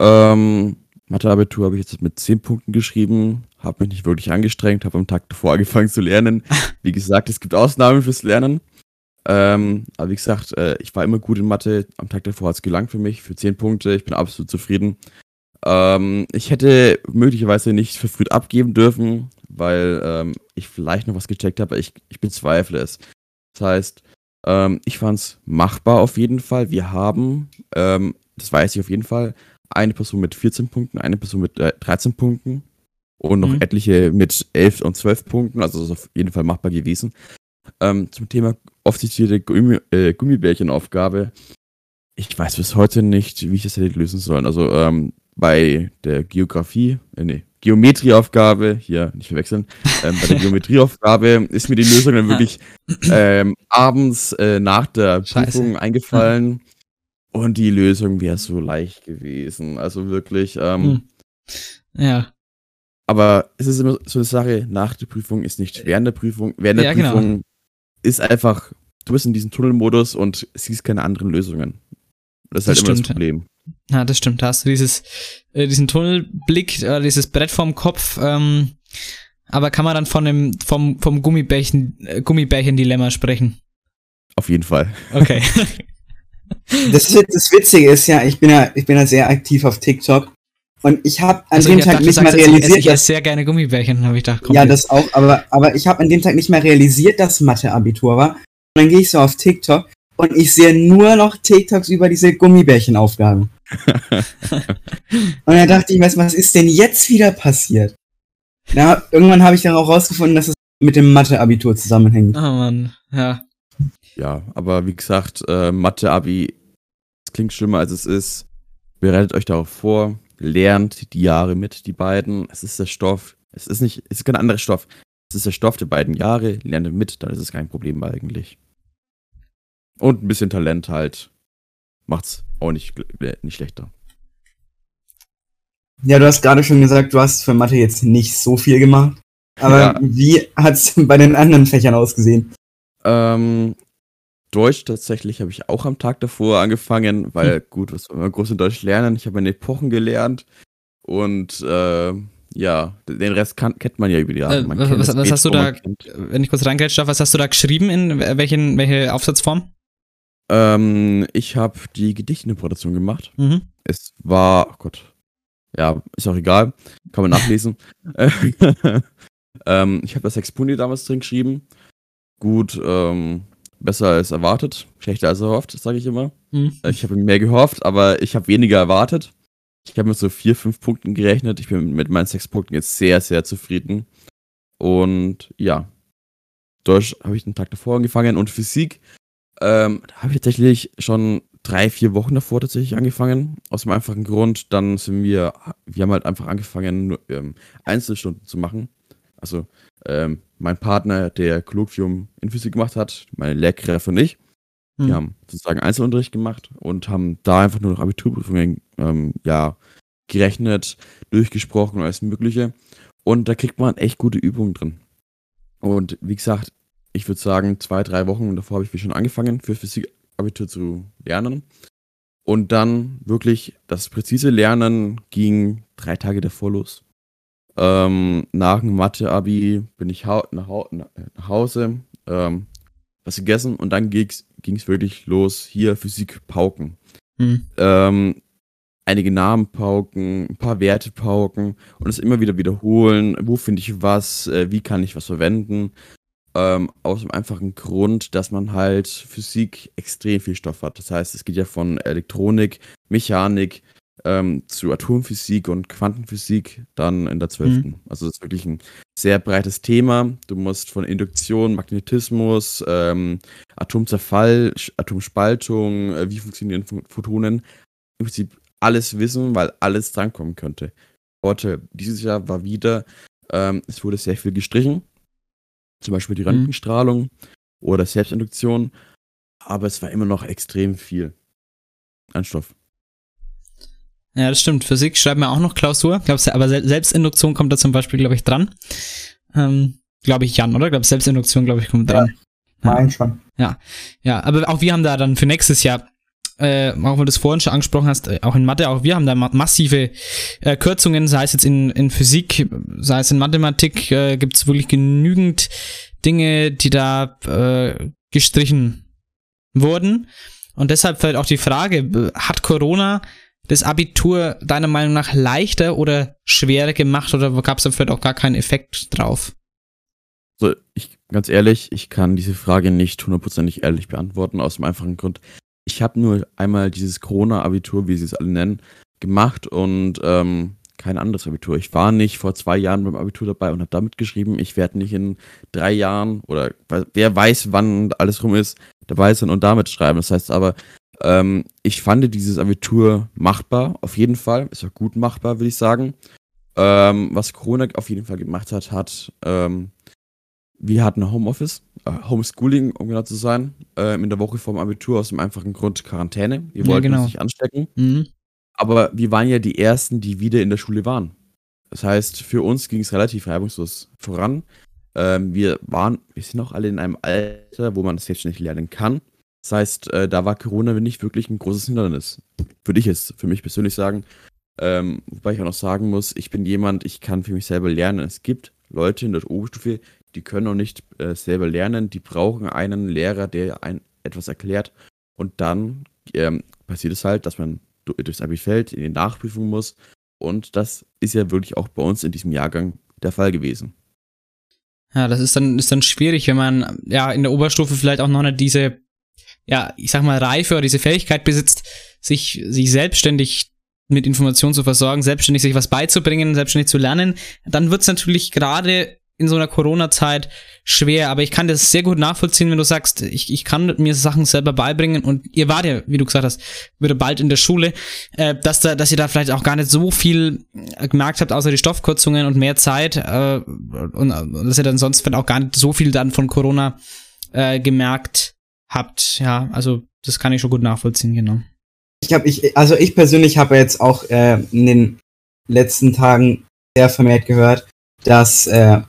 Ähm, Mathe-Abitur habe ich jetzt mit 10 Punkten geschrieben, habe mich nicht wirklich angestrengt, habe am Tag davor angefangen zu lernen. Wie gesagt, es gibt Ausnahmen fürs Lernen. Ähm, aber wie gesagt, äh, ich war immer gut in Mathe. Am Tag davor hat es gelangt für mich, für 10 Punkte. Ich bin absolut zufrieden. Ähm, ich hätte möglicherweise nicht verfrüht abgeben dürfen, weil ähm, ich vielleicht noch was gecheckt habe, ich, ich bezweifle es. Das heißt, ähm, ich fand es machbar auf jeden Fall. Wir haben, ähm, das weiß ich auf jeden Fall, eine Person mit 14 Punkten, eine Person mit äh, 13 Punkten und noch
Mhm.
etliche mit 11 und 12 Punkten. Also das ist auf jeden Fall machbar gewesen. Ähm, zum Thema oft zitierte Gummi, äh, Gummibärchenaufgabe. Ich weiß bis heute nicht, wie ich das hätte lösen sollen. Also ähm, bei der Geografie, äh, nee, Geometrieaufgabe, hier nicht verwechseln, ähm, bei der Geometrieaufgabe ist mir die Lösung dann wirklich ähm, abends äh, nach der
Scheiße.
Prüfung eingefallen und die Lösung wäre so leicht gewesen. Also wirklich, ähm,
Hm. Ja.
aber es ist immer so eine Sache, nach der Prüfung ist nicht während der Prüfung. Während der
Ja, genau.
Ist einfach, du bist in diesem Tunnelmodus und siehst keine anderen Lösungen. Das ist halt
Das
immer
stimmt,
das Problem.
Ja, das stimmt. Da hast du dieses, äh, diesen Tunnelblick, äh, dieses Brett vorm Kopf, ähm, aber kann man dann von dem, vom, vom Gummibärchen, äh, Gummibärchen-Dilemma sprechen?
Auf jeden Fall.
Okay.
Das, Wit- das Witzige ist ja, ich bin ja, ich bin ja sehr aktiv auf TikTok Und ich habe an
Also
dem Tag
dachte,
nicht mal realisiert,
ich esse
dass,
sehr gerne Gummibärchen, habe ich gedacht. komm
ja,
jetzt.
das auch, aber, aber ich habe an dem Tag nicht mal realisiert, dass Mathe-Abitur war. Und dann gehe ich so auf TikTok und ich sehe nur noch TikToks über diese Gummibärchenaufgaben. und dann dachte ich mir, was ist denn jetzt wieder passiert? Na, irgendwann habe ich dann auch rausgefunden, dass es mit dem Mathe-Abitur zusammenhängt.
Oh Mann, ja.
Ja, aber wie gesagt, äh, Mathe-Abi, es klingt schlimmer als es ist. Bereitet euch darauf vor, lernt die Jahre mit, die beiden. Es ist der Stoff. Es ist nicht, es ist kein anderer Stoff. Es ist der Stoff der beiden Jahre, lernt mit, dann ist es kein Problem eigentlich. Und ein bisschen Talent halt. Macht's auch nicht, gl- nicht schlechter.
Ja, du hast gerade schon gesagt, du hast für Mathe jetzt nicht so viel gemacht. Aber
Ja.
wie hat's bei den anderen Fächern ausgesehen?
Ähm, Deutsch tatsächlich habe ich auch am Tag davor angefangen, weil gut, was soll man groß in Deutsch lernen? Ich habe meine Epochen gelernt und äh, ja, den Rest kann, kennt man ja über die Jahre.
Äh, was was, was hast du da, wenn ich kurz reingrätschen darf, was hast du da geschrieben, in welchen, welche Aufsatzform?
Ähm, ich habe die Gedichtinterpretation gemacht.
Mhm.
Es war, oh Gott, ja, ist auch egal, kann man nachlesen. ähm, ich habe das Expuni damals drin geschrieben. Gut, ähm, besser als erwartet, schlechter als erhofft, sage ich immer.
Mhm.
Ich habe mehr gehofft, aber ich habe weniger erwartet. Ich habe mit so vier, fünf Punkten gerechnet. Ich bin mit meinen sechs Punkten jetzt sehr, sehr zufrieden. Und ja, Deutsch habe ich den Tag davor angefangen und Physik ähm, habe ich tatsächlich schon drei, vier Wochen davor tatsächlich angefangen. Aus dem einfachen Grund, dann sind wir, wir haben halt einfach angefangen, nur, ähm, Einzelstunden zu machen. Also ähm, mein Partner, der Kolloquium in Physik gemacht hat, meine Lehrkräfte und ich,
Mhm.
wir haben sozusagen Einzelunterricht gemacht und haben da einfach nur noch Abiturprüfungen ähm, ja, gerechnet, durchgesprochen und alles Mögliche. Und da kriegt man echt gute Übungen drin. Und wie gesagt, ich würde sagen, zwei, drei Wochen davor habe ich schon angefangen, für Physik-Abitur zu lernen. Und dann wirklich das präzise Lernen ging drei Tage davor los. Ähm, nach dem Mathe-Abi bin ich hau nach, hau nach Hause, ähm, was gegessen und dann ging es wirklich los, hier Physik pauken.
Mhm.
Ähm, einige Namen pauken, ein paar Werte pauken und es immer wieder wiederholen, wo finde ich was, äh, wie kann ich was verwenden. Ähm, aus dem einfachen Grund, dass man halt Physik extrem viel Stoff hat. Das heißt, es geht ja von Elektronik, Mechanik ähm, zu Atomphysik und Quantenphysik dann in der 12. Also das ist wirklich ein sehr breites Thema. Du musst von Induktion, Magnetismus, ähm, Atomzerfall, Atomspaltung, äh, wie funktionieren Pho- Photonen, im Prinzip alles wissen, weil alles drankommen könnte. Heute, dieses Jahr war wieder, ähm, es wurde sehr viel gestrichen. Zum Beispiel die
Mhm.
Röntgenstrahlung oder Selbstinduktion. Aber es war immer noch extrem viel an Stoff.
Ja, das stimmt. Physik schreibt mir auch noch Klausur. Glaubst du, aber Sel Selbstinduktion kommt da zum Beispiel, glaube ich, dran. Ähm, glaube ich, Jan, oder? Glaube Selbstinduktion, glaube ich, kommt dran.
Mein schon.
Ja, ja, aber auch wir haben da dann für nächstes Jahr, äh, auch weil du es vorhin schon angesprochen hast, äh, auch in Mathe, auch wir haben da ma massive äh, Kürzungen, sei es jetzt in, in Physik, sei es in Mathematik, äh, gibt es wirklich genügend Dinge, die da äh, gestrichen wurden. Und deshalb vielleicht auch die Frage, äh, hat Corona das Abitur deiner Meinung nach leichter oder schwerer gemacht oder gab es da vielleicht auch gar keinen Effekt drauf?
So, ich, ganz ehrlich, ich kann diese Frage nicht hundertprozentig ehrlich beantworten, aus dem einfachen Grund. Ich habe nur einmal dieses Corona-Abitur, wie sie es alle nennen, gemacht und ähm, kein anderes Abitur. Ich war nicht vor zwei Jahren beim Abitur dabei und habe damit geschrieben, ich werde nicht in drei Jahren oder wer weiß, wann alles rum ist, dabei sein und damit schreiben. Das heißt aber, ähm, ich fand dieses Abitur machbar, auf jeden Fall. Ist auch gut machbar, würde ich sagen. Ähm, was Corona auf jeden Fall gemacht hat, hat, ähm, wir hatten Homeoffice, äh, Homeschooling, um genau zu sein, ähm, in der Woche vorm Abitur aus dem einfachen Grund Quarantäne. Wir
Ja,
wollten
genau.
uns nicht anstecken.
Mhm.
Aber wir waren ja die Ersten, die wieder in der Schule waren. Das heißt, für uns ging es relativ reibungslos voran. Ähm, wir waren, wir sind auch alle in einem Alter, wo man das jetzt nicht lernen kann. Das heißt, äh, da war Corona nicht wirklich ein großes Hindernis. Würde ich jetzt für mich persönlich sagen. Ähm, wobei ich auch noch sagen muss, ich bin jemand, ich kann für mich selber lernen. Es gibt Leute in der Oberstufe, die können noch nicht äh, selber lernen. Die brauchen einen Lehrer, der ein, etwas erklärt. Und dann ähm, passiert es halt, dass man du- durchs Abi fällt, in die Nachprüfung muss Und das ist ja wirklich auch bei uns in diesem Jahrgang der Fall gewesen.
Ja, das ist dann, ist dann schwierig, wenn man ja in der Oberstufe vielleicht auch noch nicht diese, ja, ich sag mal, Reife oder diese Fähigkeit besitzt, sich, sich selbstständig mit Informationen zu versorgen, selbstständig sich was beizubringen, selbstständig zu lernen, dann wird's natürlich gerade in so einer Corona-Zeit schwer, aber ich kann das sehr gut nachvollziehen, wenn du sagst, ich, ich kann mir Sachen selber beibringen und ihr wart ja, wie du gesagt hast, wieder bald in der Schule, äh, dass da, dass ihr da vielleicht auch gar nicht so viel gemerkt habt, außer die Stoffkürzungen und mehr Zeit äh, und, und dass ihr dann sonst vielleicht auch gar nicht so viel dann von Corona äh, gemerkt habt. Ja, also das kann ich schon gut nachvollziehen, genau.
Ich habe ich, also ich persönlich habe jetzt auch äh, in den letzten Tagen sehr vermehrt gehört, dass äh,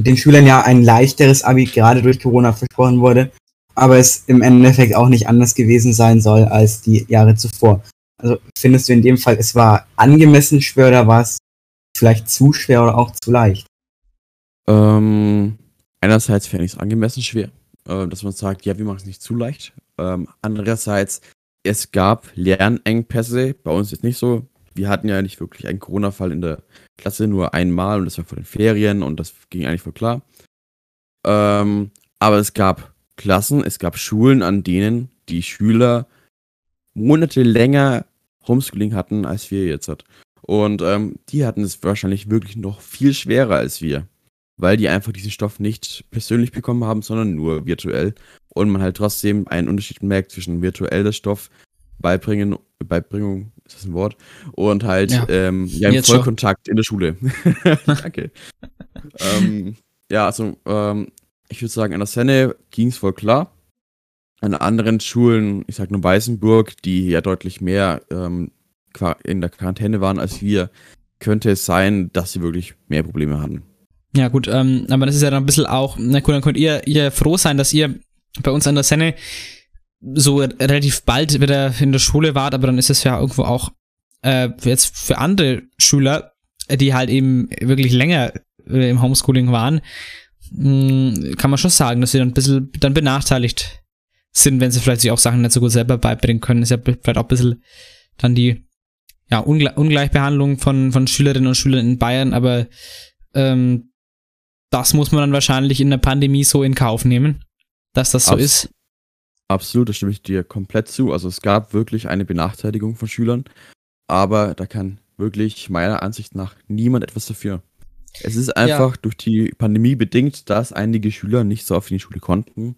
den Schülern ja ein leichteres Abi gerade durch Corona versprochen wurde, aber es im Endeffekt auch nicht anders gewesen sein soll als die Jahre zuvor. Also findest du in dem Fall, es war angemessen schwer oder war es vielleicht zu schwer oder auch zu leicht?
Ähm, einerseits fände ich es angemessen schwer, äh, dass man sagt, ja, wir machen es nicht zu leicht. Ähm, andererseits, es gab Lernengpässe, bei uns jetzt nicht so. Wir hatten ja nicht wirklich einen Corona-Fall in der Klasse nur einmal und das war vor den Ferien und das ging eigentlich voll klar. Ähm, aber es gab Klassen, es gab Schulen, an denen die Schüler Monate länger Homeschooling hatten, als wir jetzt hat. Und ähm, die hatten es wahrscheinlich wirklich noch viel schwerer als wir, weil die einfach diesen Stoff nicht persönlich bekommen haben, sondern nur virtuell. Und man halt trotzdem einen Unterschied merkt zwischen virtueller Stoff beibringen, Beibringung, ist das ein Wort? Und halt ja, ähm, ja im Vollkontakt schon. in der Schule. Danke. ähm, ja, also ähm, ich würde sagen, an der Senne ging es voll klar. An anderen Schulen, ich sag nur Weißenburg, die ja deutlich mehr ähm, in der Quarantäne waren als wir, könnte es sein, dass sie wirklich mehr Probleme hatten.
Ja, gut, ähm, aber das ist ja dann ein bisschen auch, na gut, dann könnt ihr, ihr froh sein, dass ihr bei uns an der Senne so relativ bald wieder in der Schule wart, aber dann ist es ja irgendwo auch äh, jetzt für andere Schüler, die halt eben wirklich länger äh, im Homeschooling waren, mh, hm, kann man schon sagen, dass sie dann ein bisschen dann benachteiligt sind, wenn sie vielleicht sich auch Sachen nicht so gut selber beibringen können. Ist ja vielleicht auch ein bisschen dann die ja, Ungle Ungleichbehandlung von, von Schülerinnen und Schülern in Bayern, aber ähm, das muss man dann wahrscheinlich in der Pandemie so in Kauf nehmen, dass das so Abs ist.
Absolut, da stimme ich dir komplett zu. Also es gab wirklich eine Benachteiligung von Schülern, aber da kann wirklich meiner Ansicht nach niemand etwas dafür. Es ist einfach ja. durch die Pandemie bedingt, dass einige Schüler nicht so oft in die Schule konnten,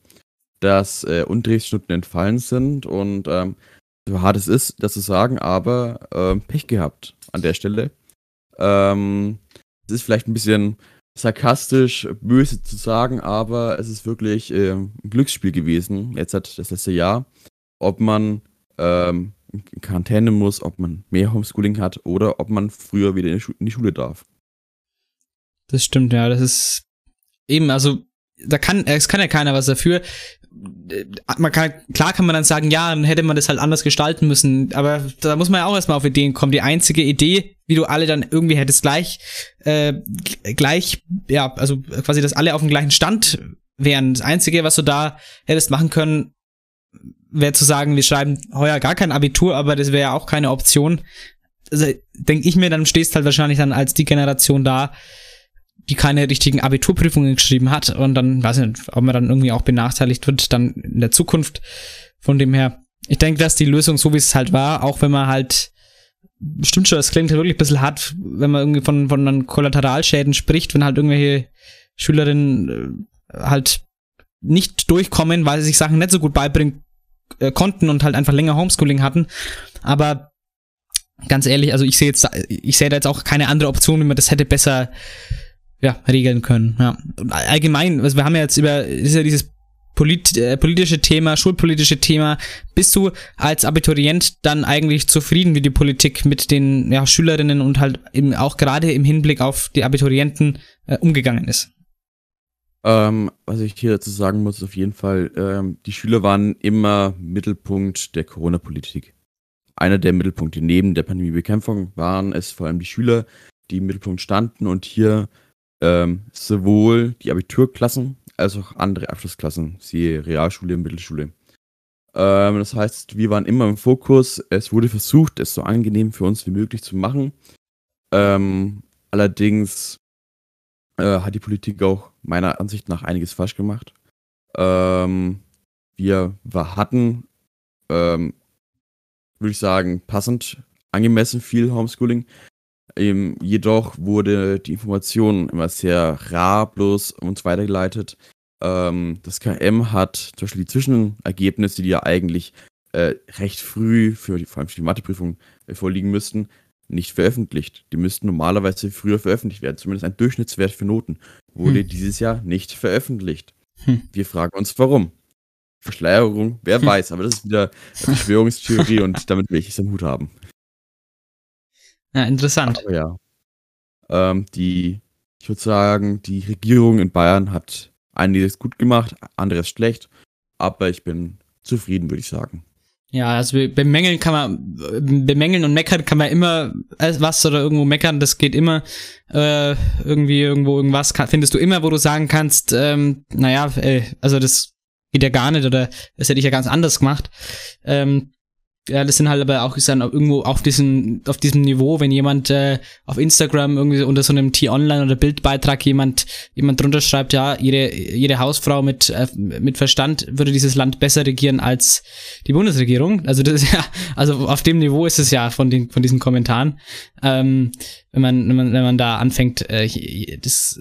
dass äh, Unterrichtsstunden entfallen sind und ähm, so hart es ist, das zu sagen, aber ähm, Pech gehabt an der Stelle. Ähm, es ist vielleicht ein bisschen sarkastisch, böse zu sagen, aber es ist wirklich äh, ein Glücksspiel gewesen, jetzt hat das letzte Jahr, ob man ähm, in Quarantäne muss, ob man mehr Homeschooling hat oder ob man früher wieder in die, in die Schule darf.
Das stimmt, ja, das ist eben, also da kann, es kann ja keiner was dafür. Man kann, klar kann man dann sagen, ja, dann hätte man das halt anders gestalten müssen, aber da muss man ja auch erstmal auf Ideen kommen. Die einzige Idee, wie du alle dann irgendwie hättest gleich, äh, gleich, ja, also quasi, dass alle auf dem gleichen Stand wären. Das einzige, was du da hättest machen können, wäre zu sagen, wir schreiben heuer gar kein Abitur, aber das wäre ja auch keine Option. Also denke ich mir, dann stehst halt wahrscheinlich dann als die Generation da, die keine richtigen Abiturprüfungen geschrieben hat und dann weiß ich nicht, ob man dann irgendwie auch benachteiligt wird, dann in der Zukunft. Von dem her, ich denke, dass die Lösung so wie es halt war, auch wenn man halt stimmt schon, es klingt halt wirklich ein bisschen hart, wenn man irgendwie von, von dann Kollateralschäden spricht, wenn halt irgendwelche Schülerinnen äh, halt nicht durchkommen, weil sie sich Sachen nicht so gut beibringen äh, konnten und halt einfach länger Homeschooling hatten. Aber ganz ehrlich, also ich sehe jetzt, ich sehe da jetzt auch keine andere Option, wie man das hätte besser ja, regeln können. Ja. allgemein, also wir haben ja jetzt über, ist ja dieses polit, äh, politische Thema, schulpolitische Thema. Bist du als Abiturient dann eigentlich zufrieden, wie die Politik mit den ja, Schülerinnen und halt eben auch gerade im Hinblick auf die Abiturienten äh, umgegangen ist?
Ähm, was ich hier dazu sagen muss, auf jeden Fall, ähm, die Schüler waren immer Mittelpunkt der Corona-Politik. Einer der Mittelpunkte neben der Pandemiebekämpfung waren es vor allem die Schüler, die im Mittelpunkt standen und hier ähm, sowohl die Abiturklassen als auch andere Abschlussklassen, siehe Realschule, Mittelschule. Ähm, das heißt, wir waren immer im Fokus. Es wurde versucht, es so angenehm für uns wie möglich zu machen. Ähm, allerdings äh, hat die Politik auch meiner Ansicht nach einiges falsch gemacht. Ähm, wir, hatten, ähm, würde ich sagen, passend, angemessen viel Homeschooling. Ähm, jedoch wurde die Information immer sehr rar bloß uns weitergeleitet. Ähm, das KM hat zum Beispiel die Zwischenergebnisse, die ja eigentlich äh, recht früh für die, vor allem für die Matheprüfung äh, vorliegen müssten, nicht veröffentlicht. Die müssten normalerweise früher veröffentlicht werden. Zumindest ein Durchschnittswert für Noten wurde
Hm.
dieses Jahr nicht veröffentlicht.
Hm.
Wir fragen uns, warum. Verschleierung, wer weiß, aber das ist wieder Verschwörungstheorie und damit will ich es am Hut haben.
Ja, interessant.
Aber ja. Ähm, die, ich würde sagen, die Regierung in Bayern hat einiges gut gemacht, anderes schlecht, aber ich bin zufrieden, würde ich sagen.
Ja, also be- bemängeln kann man, bemängeln und meckern kann man immer äh, was oder irgendwo meckern, das geht immer. Äh, irgendwie irgendwo irgendwas kann, findest du immer, wo du sagen kannst, ähm, naja, äh, also das geht ja gar nicht oder das hätte ich ja ganz anders gemacht. Ähm, ja, das sind halt aber auch dann irgendwo auf diesem auf diesem Niveau, wenn jemand äh, auf Instagram irgendwie unter so einem T-Online oder Bildbeitrag jemand jemand drunter schreibt, ja, jede jede Hausfrau mit äh, mit Verstand würde dieses Land besser regieren als die Bundesregierung. Also das ist ja also auf dem Niveau ist es ja von den von diesen Kommentaren, ähm, wenn man wenn man wenn man da anfängt äh, das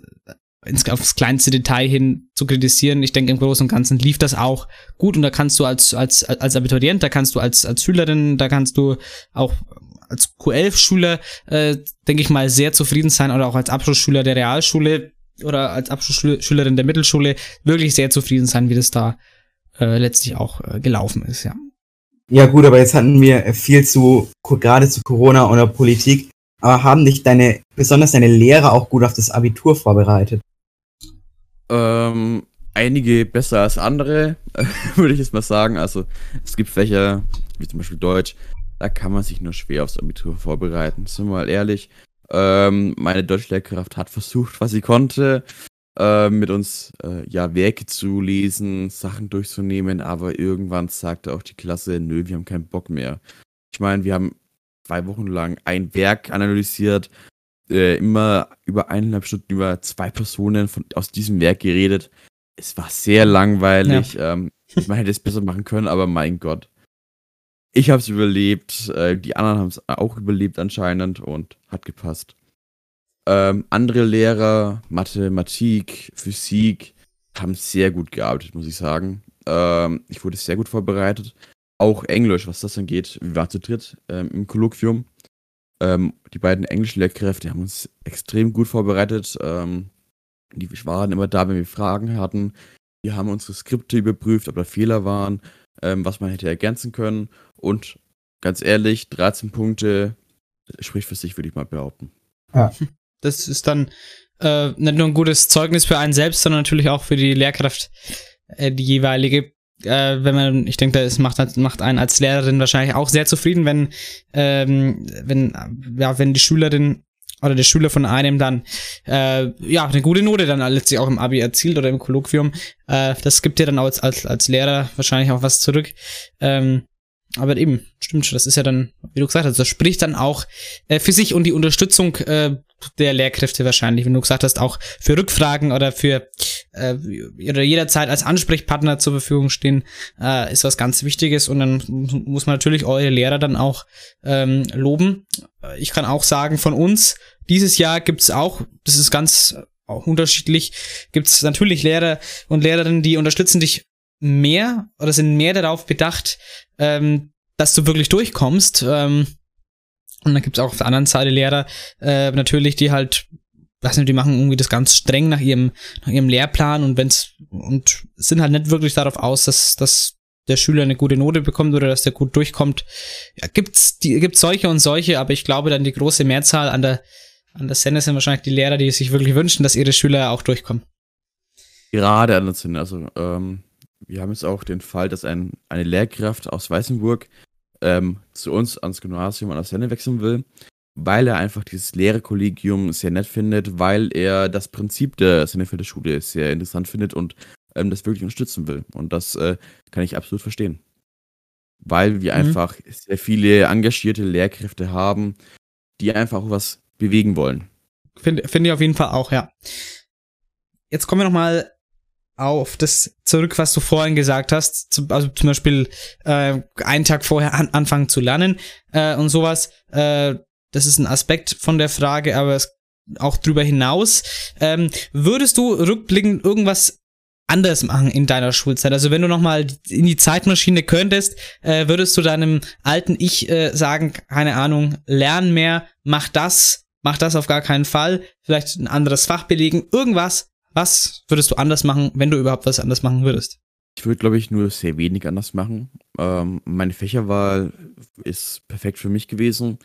ins, aufs kleinste Detail hin zu kritisieren. Ich denke, im Großen und Ganzen lief das auch gut und da kannst du als, als, als Abiturient, da kannst du als, als Schülerin, da kannst du auch als Q11-Schüler, äh, denke ich mal, sehr zufrieden sein oder auch als Abschlussschüler der Realschule oder als Abschlussschülerin der Mittelschule wirklich sehr zufrieden sein, wie das da äh, letztlich auch äh, gelaufen ist, ja.
Ja gut, aber jetzt hatten wir viel zu, gerade zu Corona und der Politik, aber haben dich deine, besonders deine Lehrer auch gut auf das Abitur vorbereitet?
Ähm, einige besser als andere, würde ich jetzt mal sagen. Also es gibt Fächer, wie zum Beispiel Deutsch, da kann man sich nur schwer aufs Abitur vorbereiten. Sind wir mal ehrlich. Ähm, meine Deutschlehrkraft hat versucht, was sie konnte, äh, mit uns äh, ja Werke zu lesen, Sachen durchzunehmen, aber irgendwann sagte auch die Klasse, nö, wir haben keinen Bock mehr. Ich meine, wir haben zwei Wochen lang ein Werk analysiert, äh, immer über eineinhalb Stunden über zwei Personen von, aus diesem Werk geredet. Es war sehr langweilig. Ähm, man hätte es besser machen können, aber mein Gott. Ich habe es überlebt, äh, die anderen haben es auch überlebt anscheinend und hat gepasst. Ähm, andere Lehrer, Mathematik, Physik, haben sehr gut gearbeitet, muss ich sagen. Ähm, ich wurde sehr gut vorbereitet. Auch Englisch, was das angeht. Wir waren zu dritt ähm, im Kolloquium. Ähm, die beiden Englischlehrkräfte haben uns extrem gut vorbereitet. Ähm, die waren immer da, wenn wir Fragen hatten. Die haben unsere Skripte überprüft, ob da Fehler waren, ähm, was man hätte ergänzen können. Und ganz ehrlich, 13 Punkte spricht für sich, würde ich mal behaupten.
Das ist dann äh, nicht nur ein gutes Zeugnis für einen selbst, sondern natürlich auch für die Lehrkraft, äh, die jeweilige. Äh, wenn man, ich denke, das macht, macht einen als Lehrerin wahrscheinlich auch sehr zufrieden, wenn, ähm, wenn, ja, wenn die Schülerin oder der Schüler von einem dann äh, ja eine gute Note dann letztlich auch im Abi erzielt oder im Kolloquium. Äh, das gibt dir dann als, als, als Lehrer wahrscheinlich auch was zurück. Ähm, aber eben, stimmt schon, das ist ja dann, wie du gesagt hast, das spricht dann auch äh, für sich und die Unterstützung äh, der Lehrkräfte wahrscheinlich, wenn du gesagt hast, auch für Rückfragen oder für äh, oder jederzeit als Ansprechpartner zur Verfügung stehen, äh, ist was ganz Wichtiges und dann muss man natürlich eure Lehrer dann auch ähm, loben. Ich kann auch sagen, von uns, dieses Jahr gibt's auch, das ist ganz auch unterschiedlich, gibt's natürlich Lehrer und Lehrerinnen, die unterstützen dich mehr oder sind mehr darauf bedacht, ähm, dass du wirklich durchkommst. Ähm, und dann gibt's auch auf der anderen Seite Lehrer äh, natürlich, die halt, weiß nicht, die machen irgendwie das ganz streng nach ihrem, nach ihrem Lehrplan und wenn's und sind halt nicht wirklich darauf aus, dass, dass der Schüler eine gute Note bekommt oder dass der gut durchkommt. Ja, gibt's die gibt's solche und solche, aber ich glaube dann die große Mehrzahl an der an der Sende sind wahrscheinlich die Lehrer, die sich wirklich wünschen, dass ihre Schüler auch durchkommen.
Gerade an der Sinn, also ähm, wir haben jetzt auch den Fall, dass ein, eine Lehrkraft aus Weißenburg ähm, zu uns ans Gymnasium an der Senne wechseln will, weil er einfach dieses Lehrerkollegium sehr nett findet, weil er das Prinzip der Sennefelder Schule sehr interessant findet und ähm, das wirklich unterstützen will. Und das äh, kann ich absolut verstehen. Weil wir
Mhm.
einfach sehr viele engagierte Lehrkräfte haben, die einfach was bewegen wollen.
Finde find ich auf jeden Fall auch, ja. Jetzt kommen wir nochmal auf das zurück, was du vorhin gesagt hast. Zum, also zum Beispiel äh, einen Tag vorher an, anfangen zu lernen äh, und sowas. Äh, das ist ein Aspekt von der Frage, aber es, auch drüber hinaus. Ähm, würdest du rückblickend irgendwas anders machen in deiner Schulzeit? Also wenn du nochmal in die Zeitmaschine könntest, äh, würdest du deinem alten Ich äh, sagen, keine Ahnung, lern mehr, mach das, mach das auf gar keinen Fall, vielleicht ein anderes Fach belegen, irgendwas. Was würdest du anders machen, wenn du überhaupt was anders machen würdest?
Ich würde, glaube ich, nur sehr wenig anders machen. Ähm, meine Fächerwahl ist perfekt für mich gewesen.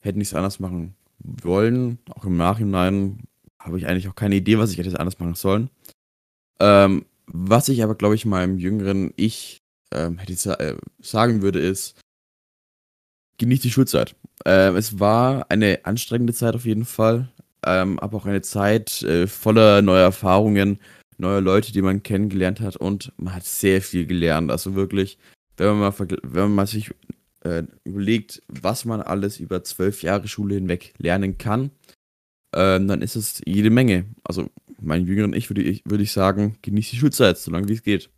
Hätte nichts anders machen wollen. Auch im Nachhinein habe ich eigentlich auch keine Idee, was ich hätte anders machen sollen. Ähm, was ich aber, glaube ich, meinem jüngeren Ich ähm, hätte äh, sagen würde, ist, genießt die Schulzeit. Ähm, es war eine anstrengende Zeit auf jeden Fall, ähm, aber auch eine Zeit äh, voller neuer Erfahrungen, neuer Leute, die man kennengelernt hat und man hat sehr viel gelernt. Also wirklich, wenn man mal, wenn man sich äh, überlegt, was man alles über zwölf Jahre Schule hinweg lernen kann, ähm, dann ist es jede Menge. Also meinen jüngeren Ich würde ich, würde ich sagen, genieß die Schulzeit, solange wie es geht.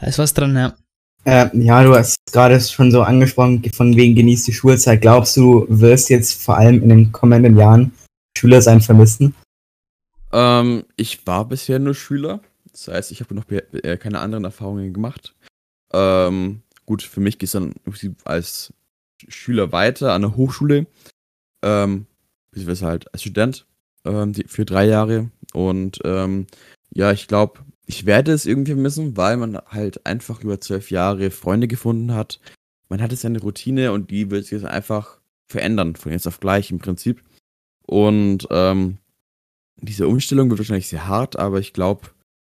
Da ist was dran, ja.
Äh, ja, du hast gerade schon so angesprochen, von wegen genießt die Schulzeit. Glaubst du, wirst jetzt vor allem in den kommenden Jahren Schüler sein vermissen?
Ähm, ich war bisher nur Schüler. Das heißt, ich habe noch äh, keine anderen Erfahrungen gemacht. Ähm, gut, für mich geht es dann als Schüler weiter an der Hochschule. Ähm, beziehungsweise halt als Student ähm, die, für drei Jahre. Und ähm, ja, ich glaube, ich werde es irgendwie vermissen, weil man halt einfach über zwölf Jahre Freunde gefunden hat. Man hatte seine Routine und die wird sich jetzt einfach verändern, von jetzt auf gleich im Prinzip. Und ähm, diese Umstellung wird wahrscheinlich sehr hart, aber ich glaube,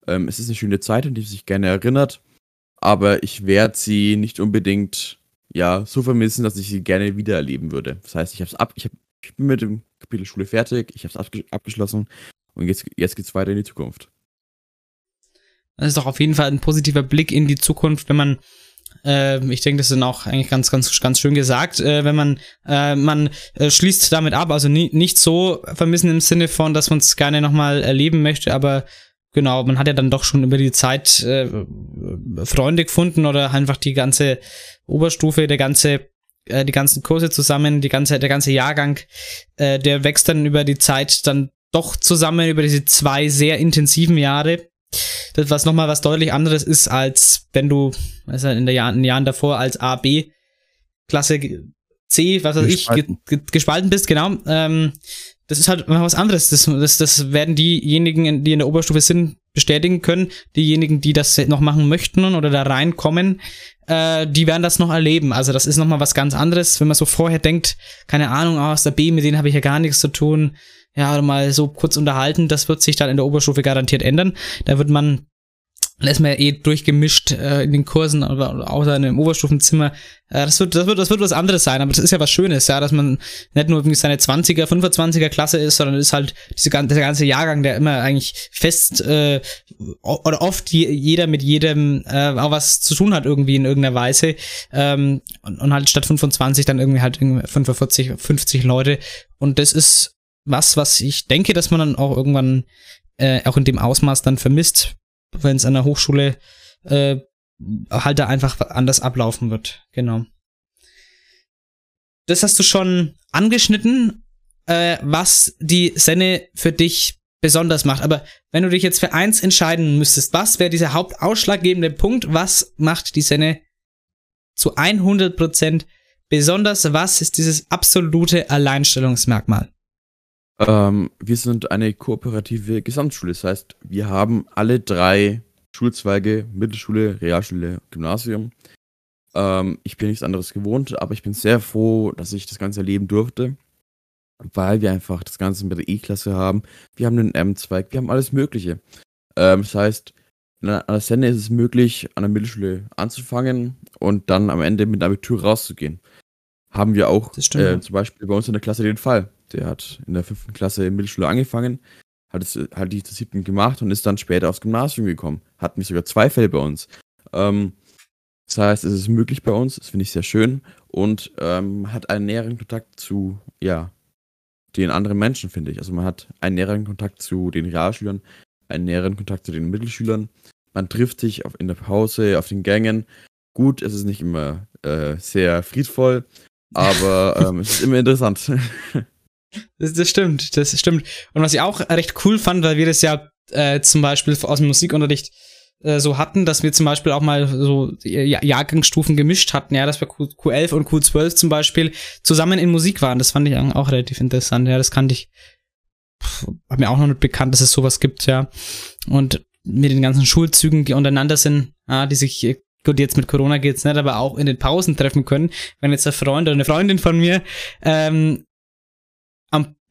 ähm, es ist eine schöne Zeit, an die man sich gerne erinnert. Aber ich werde sie nicht unbedingt ja so vermissen, dass ich sie gerne wiedererleben würde. Das heißt, ich habe ab, ich, hab, ich bin mit dem Kapitel Schule fertig, ich habe es abge abgeschlossen und jetzt, jetzt geht es weiter in die Zukunft.
Das ist doch auf jeden Fall ein positiver Blick in die Zukunft, wenn man äh, ich denke, das ist auch eigentlich ganz, ganz, ganz schön gesagt, äh, wenn man, äh, man äh, schließt damit ab, also nicht so vermissen im Sinne von, dass man es gerne nochmal erleben möchte, aber genau, man hat ja dann doch schon über die Zeit äh, Freunde gefunden oder einfach die ganze Oberstufe, der ganze äh, die ganzen Kurse zusammen, die ganze, der ganze Jahrgang, äh, der wächst dann über die Zeit dann doch zusammen über diese zwei sehr intensiven Jahre. Das, was nochmal was deutlich anderes ist, als wenn du also in, der Jahr, in den Jahren davor als A, B, Klasse C, was weiß ich, ge, ge, gespalten bist, genau. Ähm, das ist halt was anderes. Das, das, das werden diejenigen, die in der Oberstufe sind, bestätigen können. Diejenigen, die das noch machen möchten oder da reinkommen, äh, die werden das noch erleben. Also das ist nochmal was ganz anderes, wenn man so vorher denkt, keine Ahnung, aus der B, mit denen habe ich ja gar nichts zu tun ja, mal so kurz unterhalten, das wird sich dann in der Oberstufe garantiert ändern. Da wird man da ist man ja eh durchgemischt äh, in den Kursen oder außer in einem Oberstufenzimmer. Äh, das, wird, das, wird, das wird was anderes sein, aber das ist ja was Schönes, ja, dass man nicht nur irgendwie seine 20er, 25er Klasse ist, sondern ist halt diese, der ganze Jahrgang, der immer eigentlich fest äh, oder oft jeder mit jedem äh, auch was zu tun hat irgendwie in irgendeiner Weise. Ähm, und, und halt statt 25 dann irgendwie halt 45, 50 Leute. Und das ist was, was ich denke, dass man dann auch irgendwann äh, auch in dem Ausmaß dann vermisst, wenn es an der Hochschule äh, halt da einfach anders ablaufen wird. Genau. Das hast du schon angeschnitten, äh, was die Senne für dich besonders macht. Aber wenn du dich jetzt für eins entscheiden müsstest, was wäre dieser hauptausschlaggebende Punkt? Was macht die Senne zu 100% besonders? Was ist dieses absolute Alleinstellungsmerkmal?
Ähm, wir sind eine kooperative Gesamtschule. Das heißt, wir haben alle drei Schulzweige, Mittelschule, Realschule, Gymnasium. Ähm, ich bin nichts anderes gewohnt, aber ich bin sehr froh, dass ich das Ganze erleben durfte, weil wir einfach das Ganze mit der E-Klasse haben. Wir haben einen M-Zweig, wir haben alles Mögliche. Ähm, das heißt, an der Sende ist es möglich, an der Mittelschule anzufangen und dann am Ende mit dem Abitur rauszugehen. Haben wir auch äh, zum Beispiel bei uns in der Klasse den Fall. Der hat in der fünften Klasse in Mittelschule angefangen, hat, es, hat die zur siebten gemacht und ist dann später aufs Gymnasium gekommen. Hat mich sogar zwei Fälle bei uns. Ähm, das heißt, es ist möglich bei uns, das finde ich sehr schön und ähm, hat einen näheren Kontakt zu, ja, den anderen Menschen, finde ich. Also man hat einen näheren Kontakt zu den Realschülern, einen näheren Kontakt zu den Mittelschülern. Man trifft sich auf, in der Pause, auf den Gängen. Gut, es ist nicht immer äh, sehr friedvoll, aber ähm, es ist immer interessant.
Das, das stimmt, das stimmt. Und was ich auch recht cool fand, weil wir das ja äh, zum Beispiel aus dem Musikunterricht äh, so hatten, dass wir zum Beispiel auch mal so Jahr Jahrgangsstufen gemischt hatten, ja, dass wir Q Q11 und Q12 zum Beispiel zusammen in Musik waren. Das fand ich auch relativ interessant, ja, das kannte ich, pff, war mir auch noch nicht bekannt, dass es sowas gibt, ja. Und mit den ganzen Schulzügen, die untereinander sind, ja, die sich äh, gut, jetzt mit Corona geht's nicht, aber auch in den Pausen treffen können. Wenn jetzt ein Freund oder eine Freundin von mir ähm,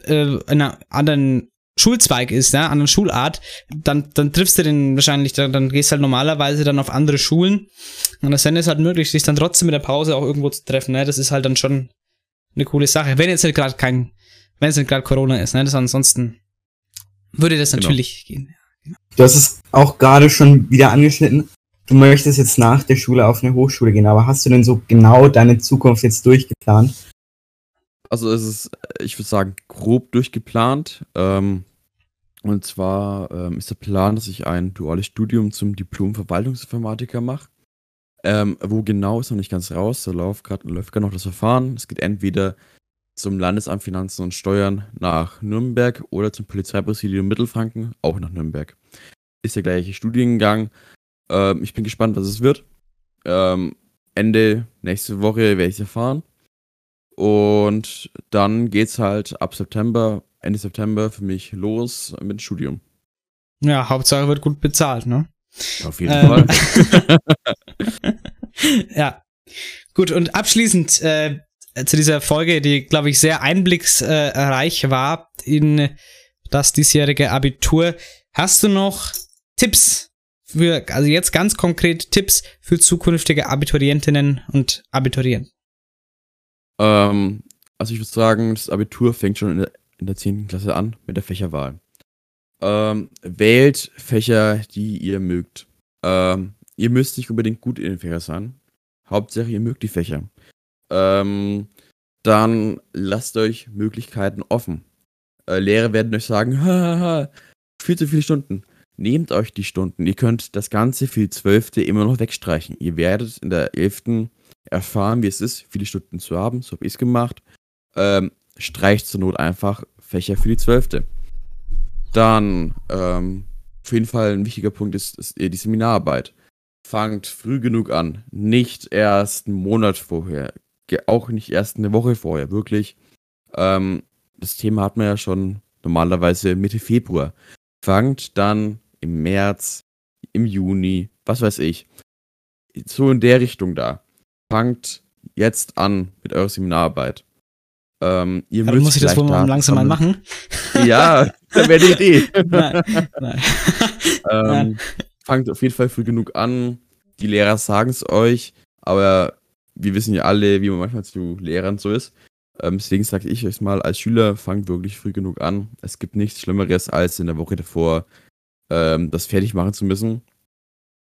äh, einer anderen Schulzweig ist, ja, anderen Schulart, dann, dann triffst du den wahrscheinlich, dann, dann gehst halt normalerweise dann auf andere Schulen. Und das ist halt möglich, sich dann trotzdem mit der Pause auch irgendwo zu treffen, ne? Das ist halt dann schon eine coole Sache. Wenn jetzt halt gerade kein, wenn es nicht gerade Corona ist, ne? Das ansonsten würde das
Genau.
natürlich gehen.
Du hast es auch gerade schon wieder angeschnitten. Du möchtest jetzt nach der Schule auf eine Hochschule gehen, aber hast du denn so genau deine Zukunft jetzt durchgeplant?
Also es ist, äh, ich würde sagen, grob durchgeplant. Ähm, und zwar ähm, ist der Plan, dass ich ein duales Studium zum Diplom-Verwaltungsinformatiker mache. Ähm, wo genau ist noch nicht ganz raus. Da läuft gerade läuft gerade noch das Verfahren. Es geht entweder zum Landesamt Finanzen und Steuern nach Nürnberg oder zum Polizeipräsidium Mittelfranken, auch nach Nürnberg. Ist der gleiche Studiengang. Ähm, ich bin gespannt, was es wird. Ähm, Ende nächste Woche werde ich es erfahren. Und dann geht's halt ab September, Ende September für mich los mit dem Studium.
Ja, Hauptsache wird gut bezahlt, ne?
Auf jeden
Ähm,
Fall.
ja. Gut, und abschließend äh, zu dieser Folge, die, glaube ich, sehr einblicksreich war in das diesjährige Abitur. Hast du noch Tipps für, also jetzt ganz konkret Tipps für zukünftige Abiturientinnen und Abiturienten?
Ähm, also ich würde sagen, das Abitur fängt schon in der, in der 10. Klasse an mit der Fächerwahl. Ähm, wählt Fächer, die ihr mögt. Ähm, ihr müsst nicht unbedingt gut in den Fächern sein. Hauptsache, ihr mögt die Fächer. Ähm, dann lasst euch Möglichkeiten offen. Äh, Lehrer werden euch sagen, viel zu viele Stunden. Nehmt euch die Stunden. Ihr könnt das Ganze für die 12. immer noch wegstreichen. Ihr werdet in der 11. erfahren, wie es ist, viele Stunden zu haben. So habe ich es gemacht. Ähm, streicht zur Not einfach Fächer für die 12. Dann, ähm, auf jeden Fall ein wichtiger Punkt ist, ist die Seminararbeit. Fangt früh genug an. Nicht erst einen Monat vorher. Auch nicht erst eine Woche vorher. Wirklich. Ähm, das Thema hat man ja schon normalerweise Mitte Februar. Fangt dann im März, im Juni, was weiß ich. So in der Richtung da. Fangt jetzt an mit eurer Seminararbeit. Ähm, ihr
dann
müsst
muss ich das wohl mal langsam mal machen.
Ja, das wäre die Idee.
Nein, nein.
ähm, fangt auf jeden Fall früh genug an. Die Lehrer sagen es euch, aber wir wissen ja alle, wie man manchmal zu Lehrern so ist. Ähm, deswegen sage ich euch mal, als Schüler fangt wirklich früh genug an. Es gibt nichts Schlimmeres, als in der Woche davor ähm, das fertig machen zu müssen.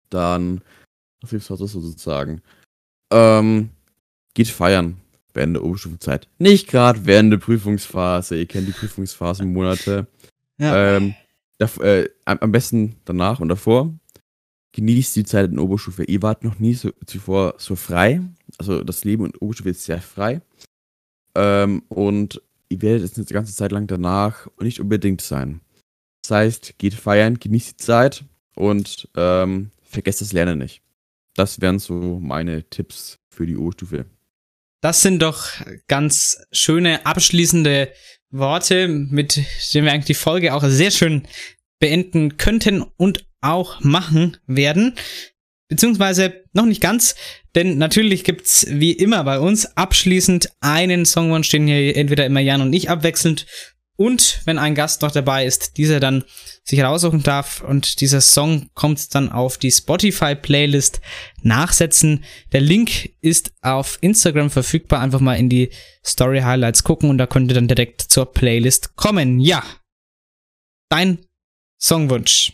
Dann, was noch so sozusagen? Ähm, geht feiern während der Oberstufenzeit. Nicht gerade während der Prüfungsphase. Ihr kennt die Prüfungsphasenmonate.
Ja.
Ähm, äh, am, am besten danach und davor. Genießt die Zeit in der Oberstufe. Ihr wart noch nie so, zuvor so frei. Also das Leben in der Oberstufe ist sehr frei. Ähm, und ihr werdet es eine ganze Zeit lang danach nicht unbedingt sein. Das heißt, geht feiern, genießt die Zeit und ähm, vergesst das Lernen nicht. Das wären so meine Tipps für die Oberstufe.
Das sind doch ganz schöne abschließende Worte, mit denen wir eigentlich die Folge auch sehr schön beenden könnten und auch machen werden. Beziehungsweise noch nicht ganz, denn natürlich gibt's wie immer bei uns abschließend einen Songwunsch, den hier entweder immer Jan und ich abwechselnd und wenn ein Gast noch dabei ist, dieser dann sich raussuchen darf und dieser Song kommt dann auf die Spotify-Playlist nachsetzen. Der Link ist auf Instagram verfügbar. Einfach mal in die Story Highlights gucken und da könnt ihr dann direkt zur Playlist kommen. Ja. Dein Songwunsch.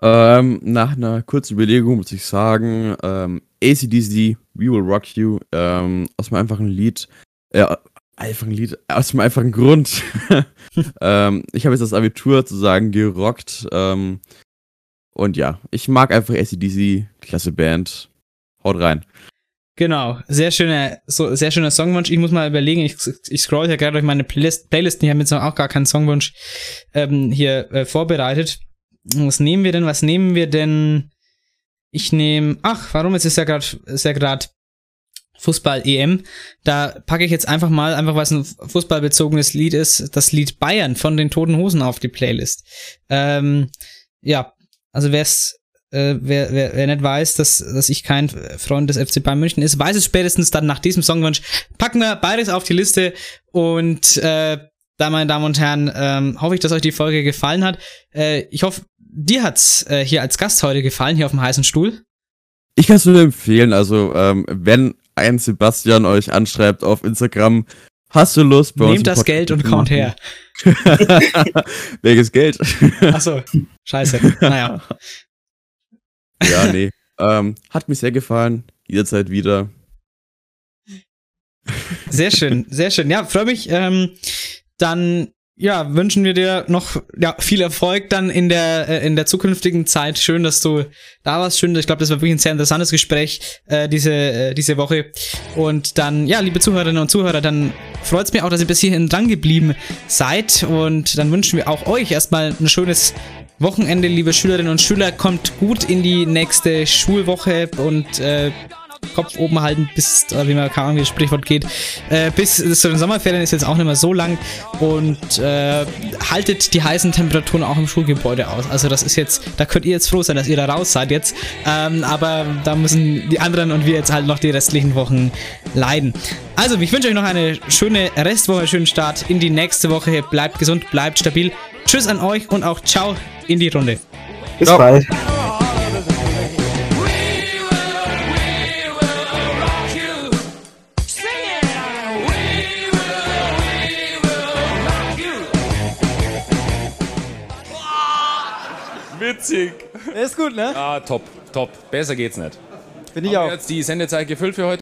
Ähm, nach einer kurzen Überlegung muss ich sagen, ähm, ACDC, We Will Rock You, ähm, aus meinem einfachen Lied, äh, Einfach ein Lied aus dem einfachen Grund. ähm, ich habe jetzt das Abitur sozusagen gerockt. Ähm, und ja, ich mag einfach ACDC, klasse Band. Haut rein.
Genau, sehr schöner, so, sehr schöner Songwunsch. Ich muss mal überlegen, ich, ich scroll ja gerade durch meine Playlist, Playlisten, ich habe jetzt noch auch gar keinen Songwunsch ähm, hier äh, vorbereitet. Was nehmen wir denn? Was nehmen wir denn? Ich nehme, ach, warum? Jetzt ist ja gerade ist ja gerade Fußball-EM. Da packe ich jetzt einfach mal, einfach weil es ein fußballbezogenes Lied ist, das Lied Bayern von den Toten Hosen auf die Playlist. Ähm, ja, also wer es äh, wer, wer, wer nicht weiß, dass, dass ich kein Freund des FC Bayern München ist, weiß es spätestens dann nach diesem Songwunsch. Packen wir beides auf die Liste und äh, da, meine Damen und Herren, ähm, hoffe ich, dass euch die Folge gefallen hat. Äh, ich hoffe, dir hat's äh, hier als Gast heute gefallen, hier auf dem heißen Stuhl.
Ich kann es nur empfehlen, also ähm, wenn ein Sebastian euch anschreibt auf Instagram, hast du Lust
bei Nehmt uns das Geld und kommt her.
Welches Geld?
Achso, scheiße. Naja.
Ja, nee. ähm, hat mir sehr gefallen. Jederzeit wieder.
Sehr schön, sehr schön. Ja, freue mich. Ähm, dann ja, wünschen wir dir noch ja, viel Erfolg dann in der äh, in der zukünftigen Zeit. Schön, dass du da warst. Schön, ich glaube, das war wirklich ein sehr interessantes Gespräch äh, diese äh, diese Woche. Und dann ja, liebe Zuhörerinnen und Zuhörer, dann freut es mich auch, dass ihr bis hierhin dran geblieben seid. Und dann wünschen wir auch euch erstmal ein schönes Wochenende, liebe Schülerinnen und Schüler. Kommt gut in die nächste Schulwoche und äh, Kopf oben halten, bis, wie man keine Ahnung, wie das Sprichwort geht, äh, bis zu den Sommerferien ist jetzt auch nicht mehr so lang und äh, haltet die heißen Temperaturen auch im Schulgebäude aus. Also das ist jetzt, da könnt ihr jetzt froh sein, dass ihr da raus seid jetzt, ähm, aber da müssen die anderen und wir jetzt halt noch die restlichen Wochen leiden. Also, ich wünsche euch noch eine schöne Restwoche, schönen Start in die nächste Woche. Bleibt gesund, bleibt stabil. Tschüss an euch und auch ciao in die Runde.
Bis Ciao. bald.
Witzig.
Der ist gut, ne?
Ah, top, top. Besser geht's nicht.
Bin ich
Haben
auch.
wir jetzt die Sendezeit gefüllt für heute?